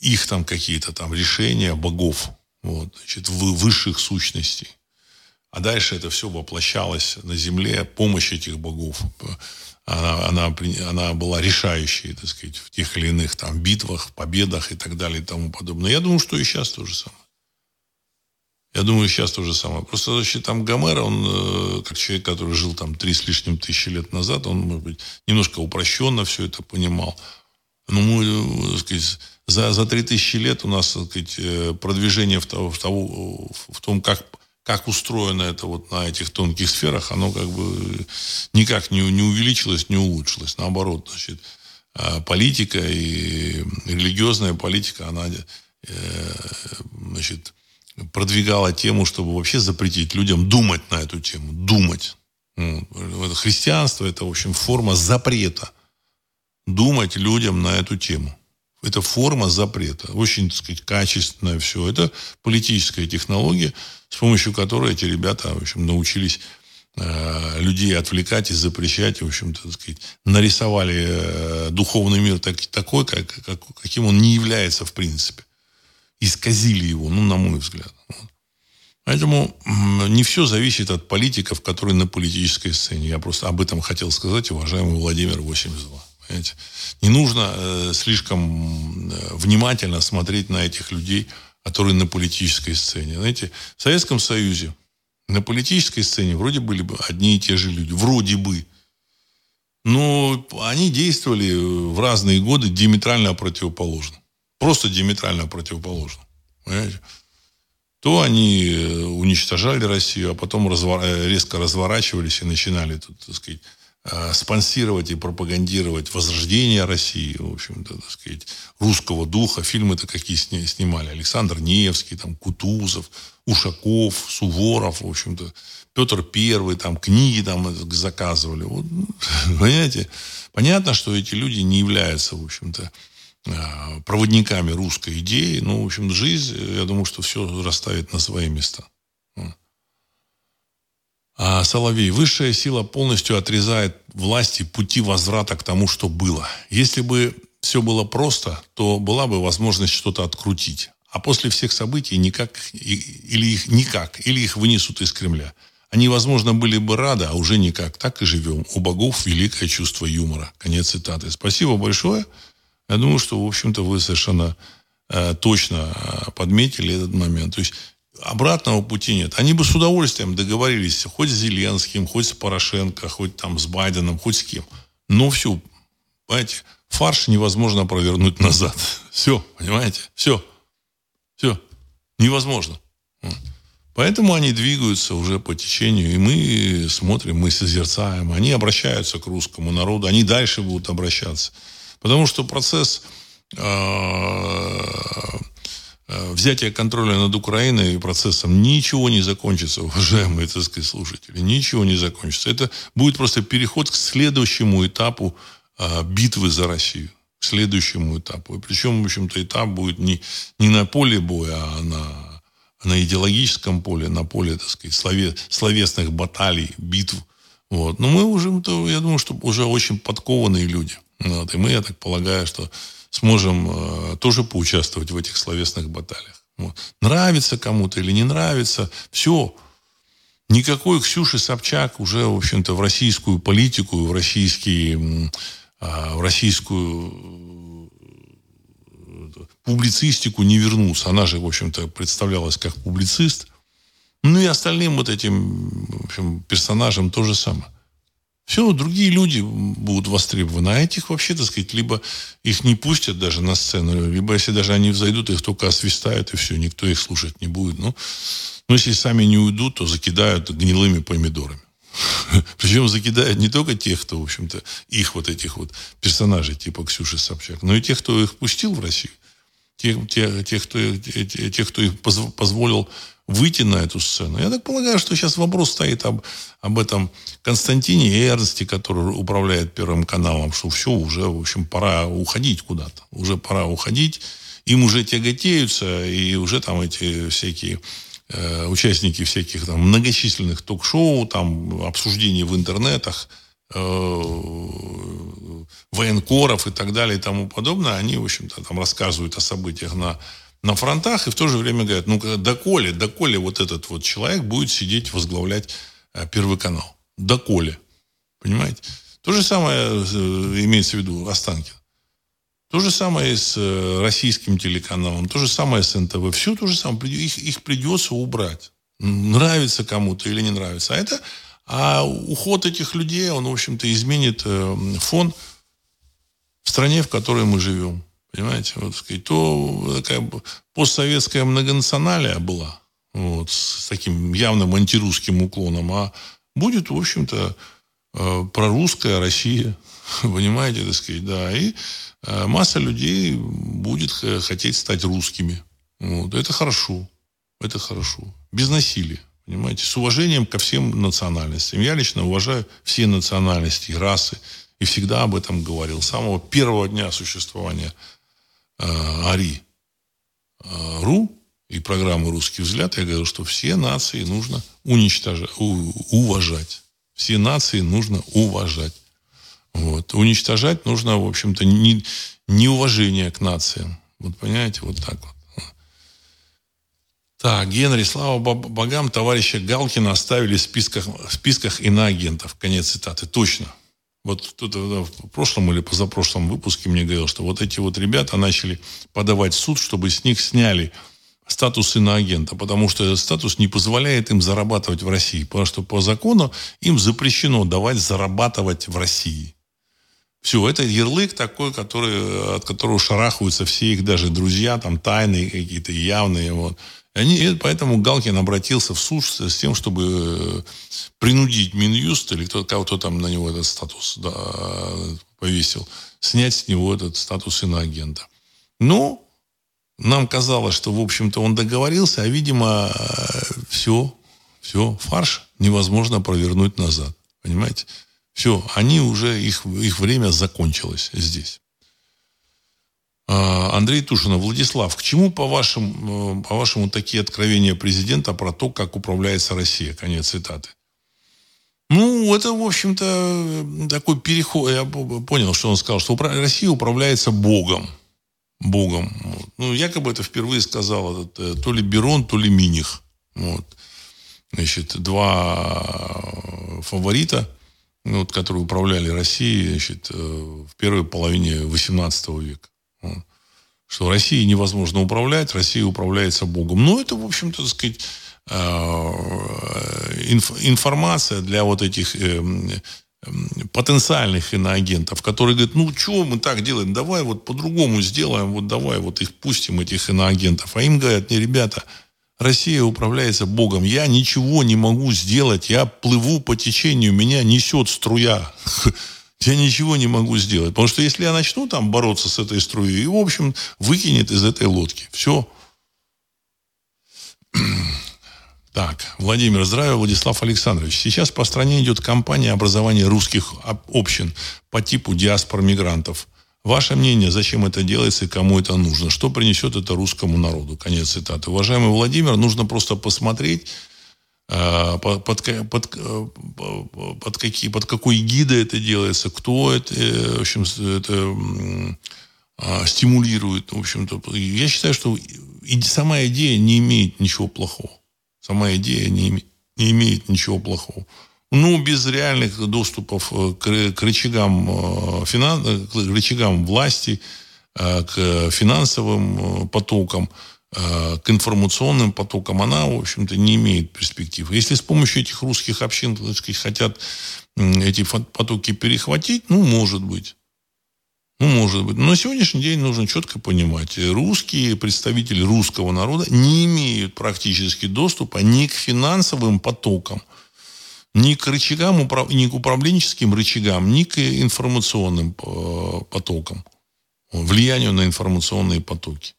их там какие-то там решения богов, вот, значит, высших сущностей. А дальше это все воплощалось на земле, помощь этих богов. Она, она, она была решающей, так сказать, в тех или иных там битвах, победах и так далее и тому подобное. Я думаю, что и сейчас то же самое. Я думаю, сейчас то же самое. Просто значит, там Гомер, он, э, как человек, который жил там три с лишним тысячи лет назад, он, может быть, немножко упрощенно все это понимал. Но мы, э, так сказать, за, за три тысячи лет у нас, так сказать, э, продвижение в, того, в, того, в том, как, как устроено это вот на этих тонких сферах, оно как бы никак не, не увеличилось, не улучшилось. Наоборот, значит, политика и религиозная политика, она значит, продвигала тему, чтобы вообще запретить людям думать на эту тему. Думать. Это христианство – это, в общем, форма запрета. Думать людям на эту тему. Это форма запрета. Очень, так сказать, качественное все. Это политическая технология, с помощью которой эти ребята, в общем, научились э, людей отвлекать и запрещать, в общем-то, так сказать, нарисовали э, духовный мир так, такой, как, как, каким он не является в принципе исказили его, ну, на мой взгляд. Поэтому не все зависит от политиков, которые на политической сцене. Я просто об этом хотел сказать, уважаемый Владимир 82. Понимаете? Не нужно э, слишком э, внимательно смотреть на этих людей, которые на политической сцене. Знаете, в Советском Союзе на политической сцене вроде были бы одни и те же люди. Вроде бы. Но они действовали в разные годы диаметрально противоположно. Просто диаметрально противоположно. Понимаете? То они э, уничтожали Россию, а потом развор... Э, резко разворачивались и начинали тут, так сказать, э, спонсировать и пропагандировать возрождение России, в общем-то, так сказать, русского духа. Фильмы-то какие снимали. Александр Невский, там, Кутузов, Ушаков, Суворов, в общем-то, Петр Первый, там, книги там заказывали. Вот, понимаете? Понятно, что эти люди не являются, в общем-то, проводниками русской идеи. Ну, в общем, жизнь, я думаю, что все расставит на свои места. А Соловей. Высшая сила полностью отрезает власти пути возврата к тому, что было. Если бы все было просто, то была бы возможность что-то открутить. А после всех событий никак, или их никак, или их вынесут из Кремля. Они, возможно, были бы рады, а уже никак. Так и живем. У богов великое чувство юмора. Конец цитаты. Спасибо большое. Я думаю, что, в общем-то, вы совершенно э, точно э, подметили этот момент. То есть обратного пути нет. Они бы с удовольствием договорились хоть с Зеленским, хоть с Порошенко, хоть там с Байденом, хоть с кем. Но все, понимаете, фарш невозможно провернуть назад. Все, понимаете? Все. Все. Невозможно. Поэтому они двигаются уже по течению, и мы смотрим, мы созерцаем. Они обращаются к русскому народу, они дальше будут обращаться. Потому что процесс э, э, взятия контроля над Украиной и процессом ничего не закончится, уважаемые, так сказать, слушатели. Ничего не закончится. Это будет просто переход к следующему этапу э, битвы за Россию. К следующему этапу. И причем, в общем-то, этап будет не, не на поле боя, а на, на идеологическом поле, на поле, так сказать, слове, словесных баталий, битв. Вот. Но мы уже, я думаю, что уже очень подкованные люди. Вот. И мы, я так полагаю, что сможем э, тоже поучаствовать в этих словесных баталиях. Вот. Нравится кому-то или не нравится, все. Никакой Ксюши Собчак уже, в общем-то, в российскую политику, в российские а, в российскую э, публицистику не вернулся. Она же, в общем-то, представлялась как публицист. Ну и остальным вот этим в общем, персонажам то же самое. Все, другие люди будут востребованы. А этих вообще, так сказать, либо их не пустят даже на сцену, либо если даже они взойдут, их только освистают, и все, никто их слушать не будет. Ну, ну если сами не уйдут, то закидают гнилыми помидорами. Причем закидают не только тех, кто, в общем-то, их вот этих вот персонажей, типа Ксюши Собчак, но и тех, кто их пустил в Россию. Тех, тех, тех, кто, тех, кто их позволил выйти на эту сцену. Я так полагаю, что сейчас вопрос стоит об, об этом Константине Эрнсте, который управляет Первым каналом, что все, уже, в общем, пора уходить куда-то. Уже пора уходить. Им уже тяготеются, и уже там эти всякие Э, участники всяких там многочисленных ток-шоу, там обсуждений в интернетах, э, военкоров и так далее и тому подобное, они, в общем-то, там рассказывают о событиях на, на фронтах и в то же время говорят, ну, доколе, доколе вот этот вот человек будет сидеть, возглавлять э, Первый канал. Доколе. Понимаете? То же самое имеется в виду Останкин. То же самое с э, российским телеканалом, то же самое с НТВ. Все то же самое. Их, их придется убрать. Нравится кому-то или не нравится. А это а уход этих людей, он, в общем-то, изменит э, фон в стране, в которой мы живем. Понимаете? Вот, сказать, то такая постсоветская многонационалия была, вот, с таким явным антирусским уклоном, а будет, в общем-то, э, прорусская Россия. Понимаете, так сказать, да. И Э, масса людей будет хотеть стать русскими. Вот. Это хорошо. Это хорошо. Без насилия. Понимаете? С уважением ко всем национальностям. Я лично уважаю все национальности и расы. И всегда об этом говорил. С самого первого дня существования э, АРИ э, РУ и программы «Русский взгляд» я говорил, что все нации нужно уничтожать, уважать. Все нации нужно уважать. Вот. Уничтожать нужно, в общем-то, не, неуважение к нациям. Вот понимаете, вот так вот. Так, Генри, слава богам, товарища Галкина оставили в списках, в списках иноагентов. Конец цитаты. Точно. Вот кто-то в прошлом или позапрошлом выпуске мне говорил, что вот эти вот ребята начали подавать в суд, чтобы с них сняли статус иноагента, потому что этот статус не позволяет им зарабатывать в России, потому что по закону им запрещено давать зарабатывать в России. Все, это ярлык такой, который, от которого шарахаются все их даже друзья, там тайные какие-то, явные. Вот. Они, поэтому Галкин обратился в суд с тем, чтобы э, принудить Минюст или кто, кого-то там на него этот статус да, повесил, снять с него этот статус иноагента. Но нам казалось, что, в общем-то, он договорился, а, видимо, все, все, фарш невозможно провернуть назад. Понимаете? Все, они уже, их, их время закончилось здесь. А, Андрей Тушинов, Владислав, к чему, по-вашему, э, по-вашему, такие откровения президента про то, как управляется Россия? Конец цитаты. Ну, это, в общем-то, такой переход. Я понял, что он сказал, что Россия управляется Богом. Богом. Вот. Ну, якобы это впервые сказал этот, э, то ли Берон, то ли Миних. Вот. Значит, два фаворита – ну, вот, которые управляли Россией значит, э, в первой половине XVIII века. Что Россией невозможно управлять, Россия управляется Богом. Ну, это, в общем-то, так сказать, э, информация для вот этих э, потенциальных иноагентов, которые говорят, ну, что мы так делаем, давай вот по-другому сделаем, вот давай вот их пустим, этих иноагентов. А им говорят, не, ребята, Россия управляется Богом. Я ничего не могу сделать. Я плыву по течению, меня несет струя. Я ничего не могу сделать. Потому что если я начну там бороться с этой струей, и, в общем, выкинет из этой лодки. Все. Так, Владимир, здравия, Владислав Александрович. Сейчас по стране идет кампания образования русских общин по типу диаспор мигрантов. Ваше мнение, зачем это делается и кому это нужно? Что принесет это русскому народу? Конец цитаты. Уважаемый Владимир, нужно просто посмотреть, под, под, под, э, под, какие, под какой гидой это делается, кто это, в общем, это а, стимулирует, в общем-то. Я считаю, что сама идея не имеет ничего плохого. Сама идея не, не имеет ничего плохого. Ну, без реальных доступов э, к, к рычагам, э, финан, э, к рычагам власти, к финансовым потокам, к информационным потокам, она, в общем-то, не имеет перспектив. Если с помощью этих русских общин, так хотят эти потоки перехватить, ну, может быть. Ну, может быть. Но на сегодняшний день нужно четко понимать, русские представители русского народа не имеют практически доступа ни к финансовым потокам – ни к рычагам, ни к управленческим рычагам, ни к информационным э, потокам, влиянию на информационные потоки.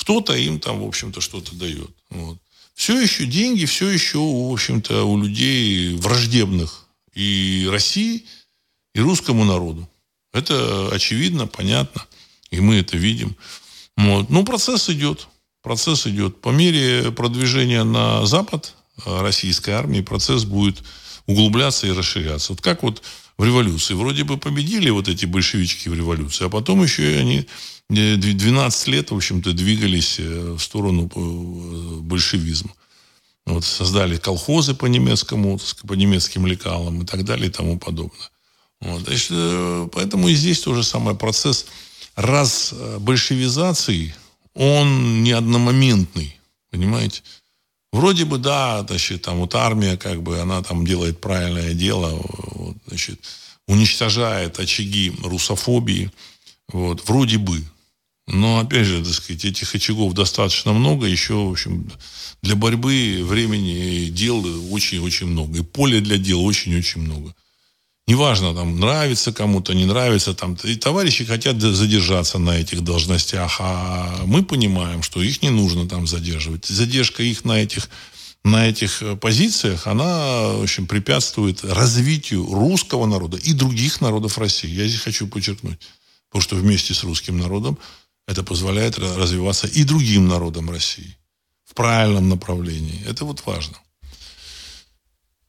Кто-то им там, в общем-то, что-то дает. Вот. Все еще деньги, все еще, в общем-то, у людей враждебных и России, и русскому народу. Это очевидно, понятно, и мы это видим. Вот. Но процесс идет. Процесс идет. По мере продвижения на Запад э, российской армии процесс будет углубляться и расширяться. Вот как вот в революции. Вроде бы победили вот эти большевички в революции, а потом еще и они 12 э, лет, в общем-то, двигались э, в сторону э, большевизма. Вот создали колхозы по немецкому, по немецким лекалам и так далее и тому подобное. Вот. Значит, поэтому и здесь тоже самый процесс раз большевизации, он не одномоментный, понимаете? Вроде бы, да, значит, там вот армия, как бы, она там делает правильное дело, вот, значит, уничтожает очаги русофобии, вот, вроде бы. Но, опять же, так сказать, этих очагов достаточно много, еще, в общем, для борьбы времени и дел очень-очень много. И поля для дел очень-очень много. Неважно, там, нравится кому-то, не нравится, там, и товарищи хотят задержаться на этих должностях, а мы понимаем, что их не нужно там задерживать. Задержка их на этих, на этих э, позициях, она, в общем, препятствует развитию русского народа и других народов России. Я здесь хочу подчеркнуть. Потому что вместе с русским народом это позволяет развиваться и другим народам России в правильном направлении. Это вот важно.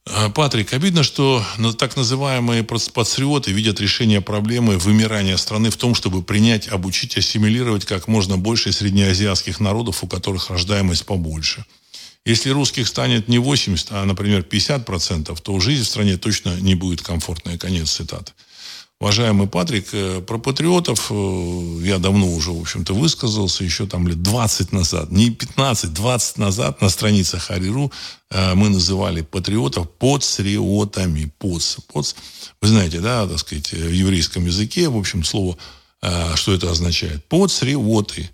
А, Патрик, обидно, что так называемые патриоты видят решение проблемы вымирания страны в том, чтобы принять, обучить, ассимилировать как можно больше среднеазиатских народов, у которых рождаемость побольше. Если русских станет не 80, а, например, 50%, то жизнь в стране точно не будет комфортной. Конец цитаты уважаемый Патрик, э, про патриотов э, я давно уже, в общем-то, высказался, еще там лет 20 назад, не 15, 20 назад на страницах Ариру э, мы называли патриотов подсриотами. Подс, подс. Вы знаете, да, так сказать, в еврейском языке, в общем, слово, что это означает? Подсриоты.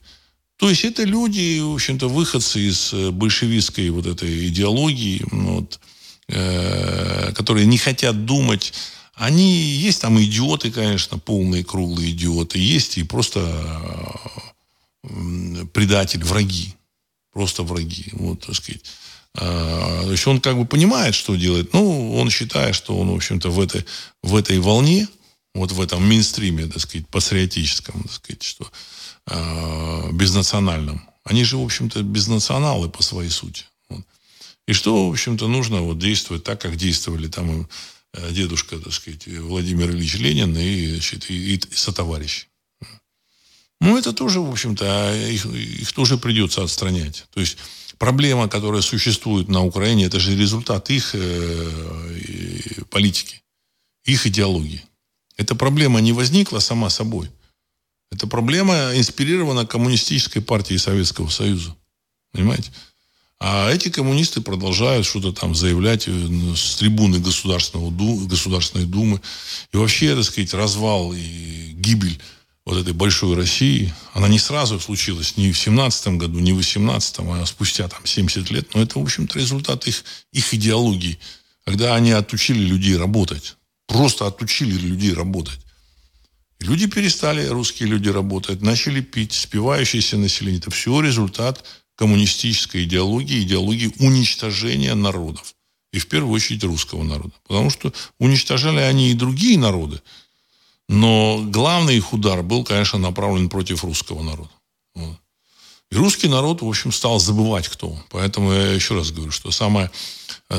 То есть это люди, в общем-то, выходцы из большевистской вот этой идеологии, вот, которые не хотят думать они есть там идиоты, конечно, полные круглые идиоты, есть и просто предатель, враги. Просто враги. Вот, так сказать. А, то есть он как бы понимает, что делает. Ну, он считает, что он, в общем-то, в этой, в этой волне, вот в этом мейнстриме, так сказать, патриотическом, так сказать, что э, безнациональном. Они же, в общем-то, безнационалы по своей сути. Вот. И что, в общем-то, нужно вот действовать так, как действовали там дедушка, так сказать, Владимир Ильич Ленин и, значит, и, и сотоварищ. Ну, это тоже, в общем-то, а их, их тоже придется отстранять. То есть проблема, которая существует на Украине, это же результат их э, политики, их идеологии. Эта проблема не возникла сама собой. Эта проблема инспирирована коммунистической партией Советского Союза. Понимаете? А эти коммунисты продолжают что-то там заявлять э, с трибуны Государственного, Государственной Думы. И вообще, так сказать, развал и гибель вот этой большой России, она не сразу случилась, не в 17 году, не в 18 а спустя там 70 лет. Но это, в общем-то, результат их, их идеологии. Когда они отучили людей работать. Просто отучили людей работать. люди перестали, русские люди, работать, начали пить, спивающееся население. Это все результат коммунистической идеологии, идеологии уничтожения народов. И в первую очередь русского народа. Потому что уничтожали они и другие народы. Но главный их удар был, конечно, направлен против русского народа. И русский народ, в общем, стал забывать, кто он. Поэтому я еще раз говорю, что самая,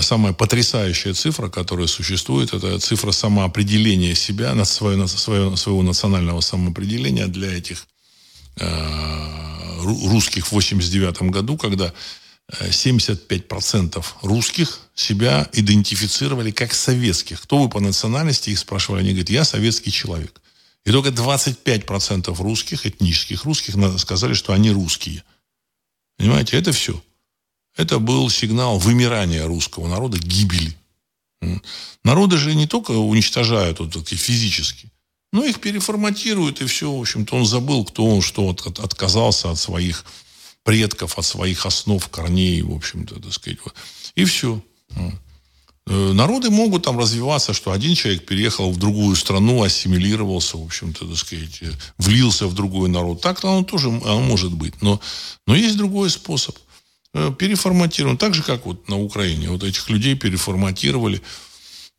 самая потрясающая цифра, которая существует, это цифра самоопределения себя, свое, свое, своего национального самоопределения для этих русских в 89 году, когда 75% русских себя идентифицировали как советских. Кто вы по национальности? Их спрашивали. Они говорят, я советский человек. И только 25% русских, этнических русских, сказали, что они русские. Понимаете, это все. Это был сигнал вымирания русского народа, гибели. Народы же не только уничтожают вот, физически, но их переформатируют, и все, в общем-то, он забыл, кто он, что от, отказался от своих предков, от своих основ, корней, в общем-то, так сказать. И все. Э, народы могут там развиваться, что один человек переехал в другую страну, ассимилировался, в общем-то, так сказать, э, влился в другой народ. Так оно тоже оно может быть. Но, но есть другой способ. Э, переформатирован. Так же, как вот на Украине. Вот этих людей переформатировали.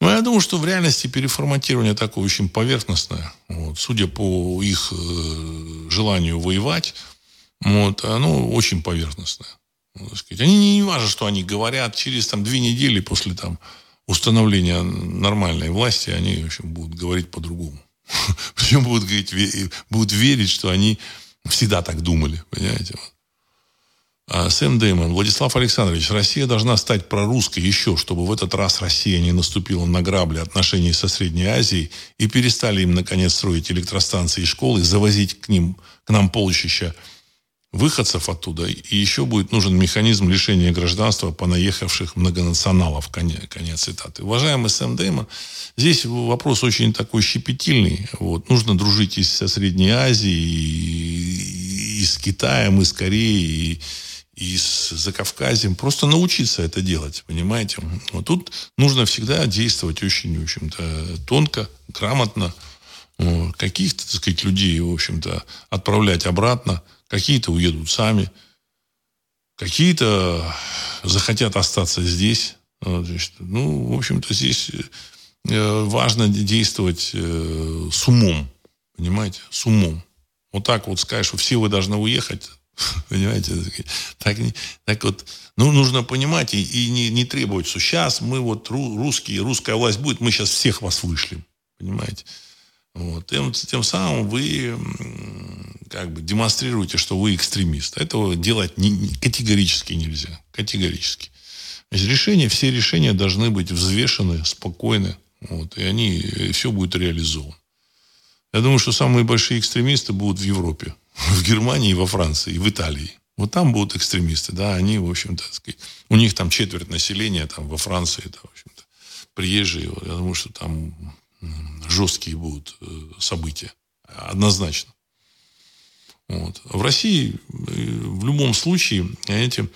Но я думаю, что в реальности переформатирование такое очень поверхностное. Вот, судя по их э, желанию воевать, вот, оно очень поверхностное. сказать. Они не, не важно, что они говорят, через там, две недели после там, установления нормальной власти, они в общем, будут говорить по-другому. Причем будут, говорить, будут верить, что они всегда так думали. Понимаете? А Сэм Дэймон, Владислав Александрович, Россия должна стать прорусской еще, чтобы в этот раз Россия не наступила на грабли отношений со Средней Азией и перестали им, наконец, строить электростанции и школы, завозить к ним, к нам полчища выходцев оттуда, и еще будет нужен механизм лишения гражданства по наехавших многонационалов. Конец, конец цитаты. Уважаемый Сэм Дэймон, здесь вопрос очень такой щепетильный. Вот. Нужно дружить и со Средней Азией, и, и с Китаем, и с Кореей, и, и с Закавказьем. Просто научиться это делать, понимаете? Вот тут нужно всегда действовать очень, в общем-то, тонко, грамотно. Каких-то, так сказать, людей, в общем-то, отправлять обратно – Какие-то уедут сами, какие-то захотят остаться здесь. Ну, в общем-то, здесь э, важно действовать э, с умом, понимаете, с умом. Вот так вот скажешь, что все вы должны уехать, понимаете, так, так вот, ну, нужно понимать и, и не, не требовать, что сейчас мы вот русские, русская власть будет, мы сейчас всех вас вышлем, понимаете. Вот. Тем, тем самым вы как бы демонстрируете, что вы экстремист. Этого делать не, категорически нельзя. Категорически. Значит, решения, все решения должны быть взвешены, спокойны. Вот, и они, и все будет реализовано. Я думаю, что самые большие экстремисты будут в Европе. В Германии, во Франции, и в Италии. Вот там будут экстремисты, да, они, в общем-то, у них там четверть населения, там, во Франции, это, в общем-то, приезжие. Я думаю, что там жесткие будут э, события. Однозначно. Вот. В России э, в любом случае, знаете,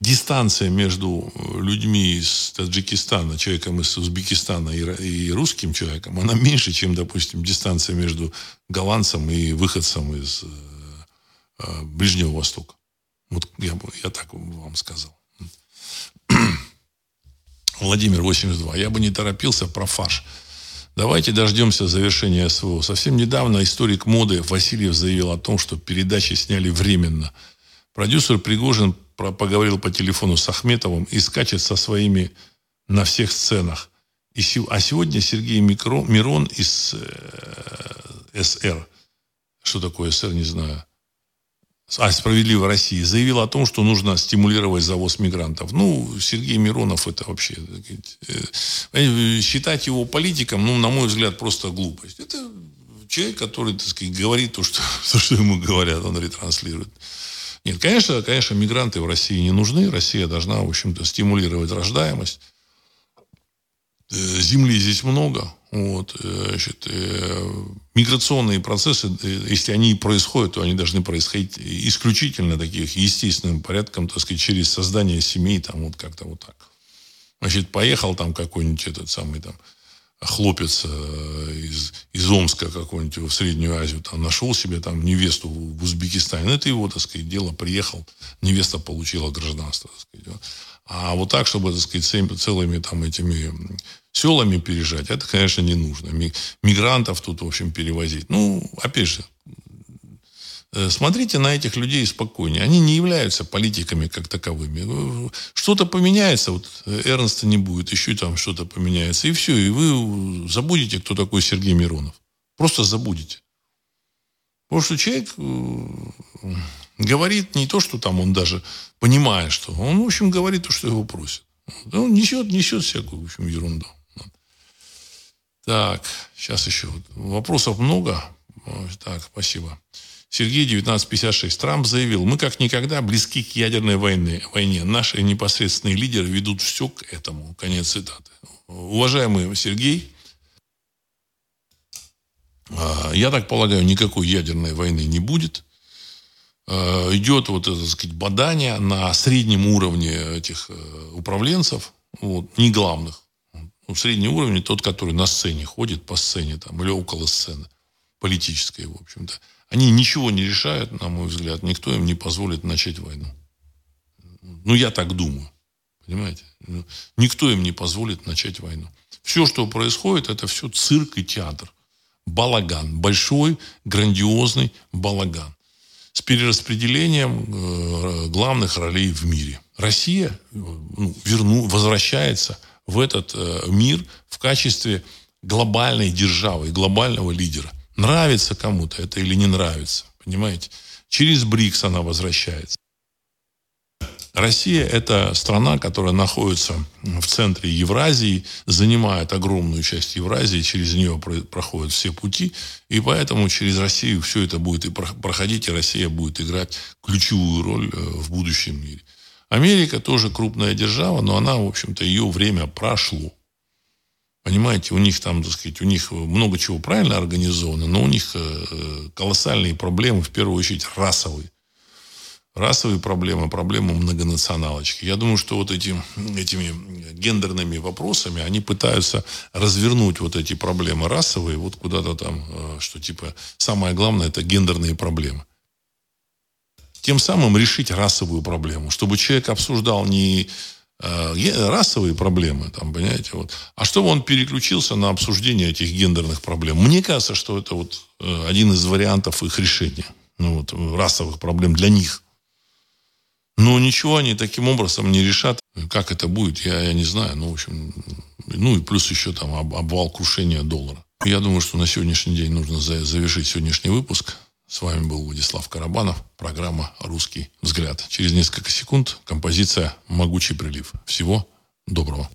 дистанция между людьми из Таджикистана, человеком из Узбекистана и, русским человеком, она меньше, чем, допустим, дистанция между голландцем и выходцем из э, Ближнего Востока. Вот я, я так вам сказал. Владимир 82. Я бы не торопился про фарш. Давайте дождемся завершения СВО. Совсем недавно историк моды Васильев заявил о том, что передачи сняли временно. Продюсер Пригожин поговорил по телефону с Ахметовым и скачет со своими на всех сценах. И, а сегодня Сергей Микро, Мирон из э, СР, что такое СР, не знаю, а «Справедливой России» заявил о том, что нужно стимулировать завоз мигрантов. Ну, Сергей Миронов это вообще... Э, считать его политиком, ну, на мой взгляд, просто глупость. Это человек, который, так сказать, говорит то, что, то, что ему говорят, он ретранслирует. Нет, конечно, конечно, мигранты в России не нужны. Россия должна, в общем-то, стимулировать рождаемость. Э, земли здесь много. Вот, э, значит, э, миграционные процессы, если они происходят, то они должны происходить исключительно таких естественным порядком, так сказать, через создание семей, там вот как-то вот так. Значит, поехал там какой-нибудь этот самый там хлопец из, из Омска какой-нибудь в Среднюю Азию, там, нашел себе там невесту в Узбекистане. Это его, так сказать, дело. Приехал, невеста получила гражданство. Так сказать. А вот так, чтобы, так сказать, целыми там этими селами переезжать, это, конечно, не нужно. Мигрантов тут, в общем, перевозить. Ну, опять же, Э, смотрите на этих людей спокойнее. Они не являются политиками как таковыми. Что-то поменяется, вот э, Эрнста не будет, еще там что-то поменяется, и все. И вы забудете, кто такой Сергей Миронов. Просто забудете. Потому что человек э, говорит не то, что там он даже понимает, что он, в общем, говорит то, что его просят. Он несет, несет всякую, в общем, ерунду. Так, сейчас еще. Вопросов много. Так, спасибо. Сергей 1956. Трамп заявил, мы как никогда близки к ядерной войне. войне. Наши непосредственные лидеры ведут все к этому. Конец цитаты. Уважаемый Сергей, а, я так полагаю, никакой ядерной войны не будет. А, идет вот это, так сказать, бадание на среднем уровне этих э, управленцев, вот, не главных. Ну, средний уровень тот, который на сцене ходит, по сцене там, или около сцены, политической, в общем-то. Они ничего не решают, на мой взгляд. Никто им не позволит начать войну. Ну, я так думаю. Понимаете? Ну, никто им не позволит начать войну. Все, что происходит, это все цирк и театр. Балаган. Большой, грандиозный балаган. С перераспределением э, главных ролей в мире. Россия ну, верну, возвращается в этот э, мир в качестве глобальной державы, глобального лидера – Нравится кому-то это или не нравится. Понимаете? Через БРИКС она возвращается. Россия – это страна, которая находится в центре Евразии, занимает огромную часть Евразии, через нее проходят все пути, и поэтому через Россию все это будет и проходить, и Россия будет играть ключевую роль э, в будущем мире. Америка тоже крупная держава, но она, в общем-то, ее время прошло. Понимаете, у них там, так сказать, у них много чего правильно организовано, но у них э, колоссальные проблемы, в первую очередь расовые. Расовые проблемы, проблемы многонационалочки. Я думаю, что вот эти, этими гендерными вопросами они пытаются развернуть вот эти проблемы расовые вот куда-то там, э, что типа самое главное это гендерные проблемы. Тем самым решить расовую проблему, чтобы человек обсуждал не Э, расовые проблемы, там, понимаете, вот. А чтобы он переключился на обсуждение этих гендерных проблем? Мне кажется, что это вот э, один из вариантов их решения, ну, вот, расовых проблем для них. Но ничего они таким образом не решат. Как это будет, я, я не знаю. Ну, в общем, ну и плюс еще там обвал крушения доллара. Я думаю, что на сегодняшний день нужно завершить сегодняшний выпуск. С вами был Владислав Карабанов, программа «Русский взгляд». Через несколько секунд композиция «Могучий прилив». Всего доброго.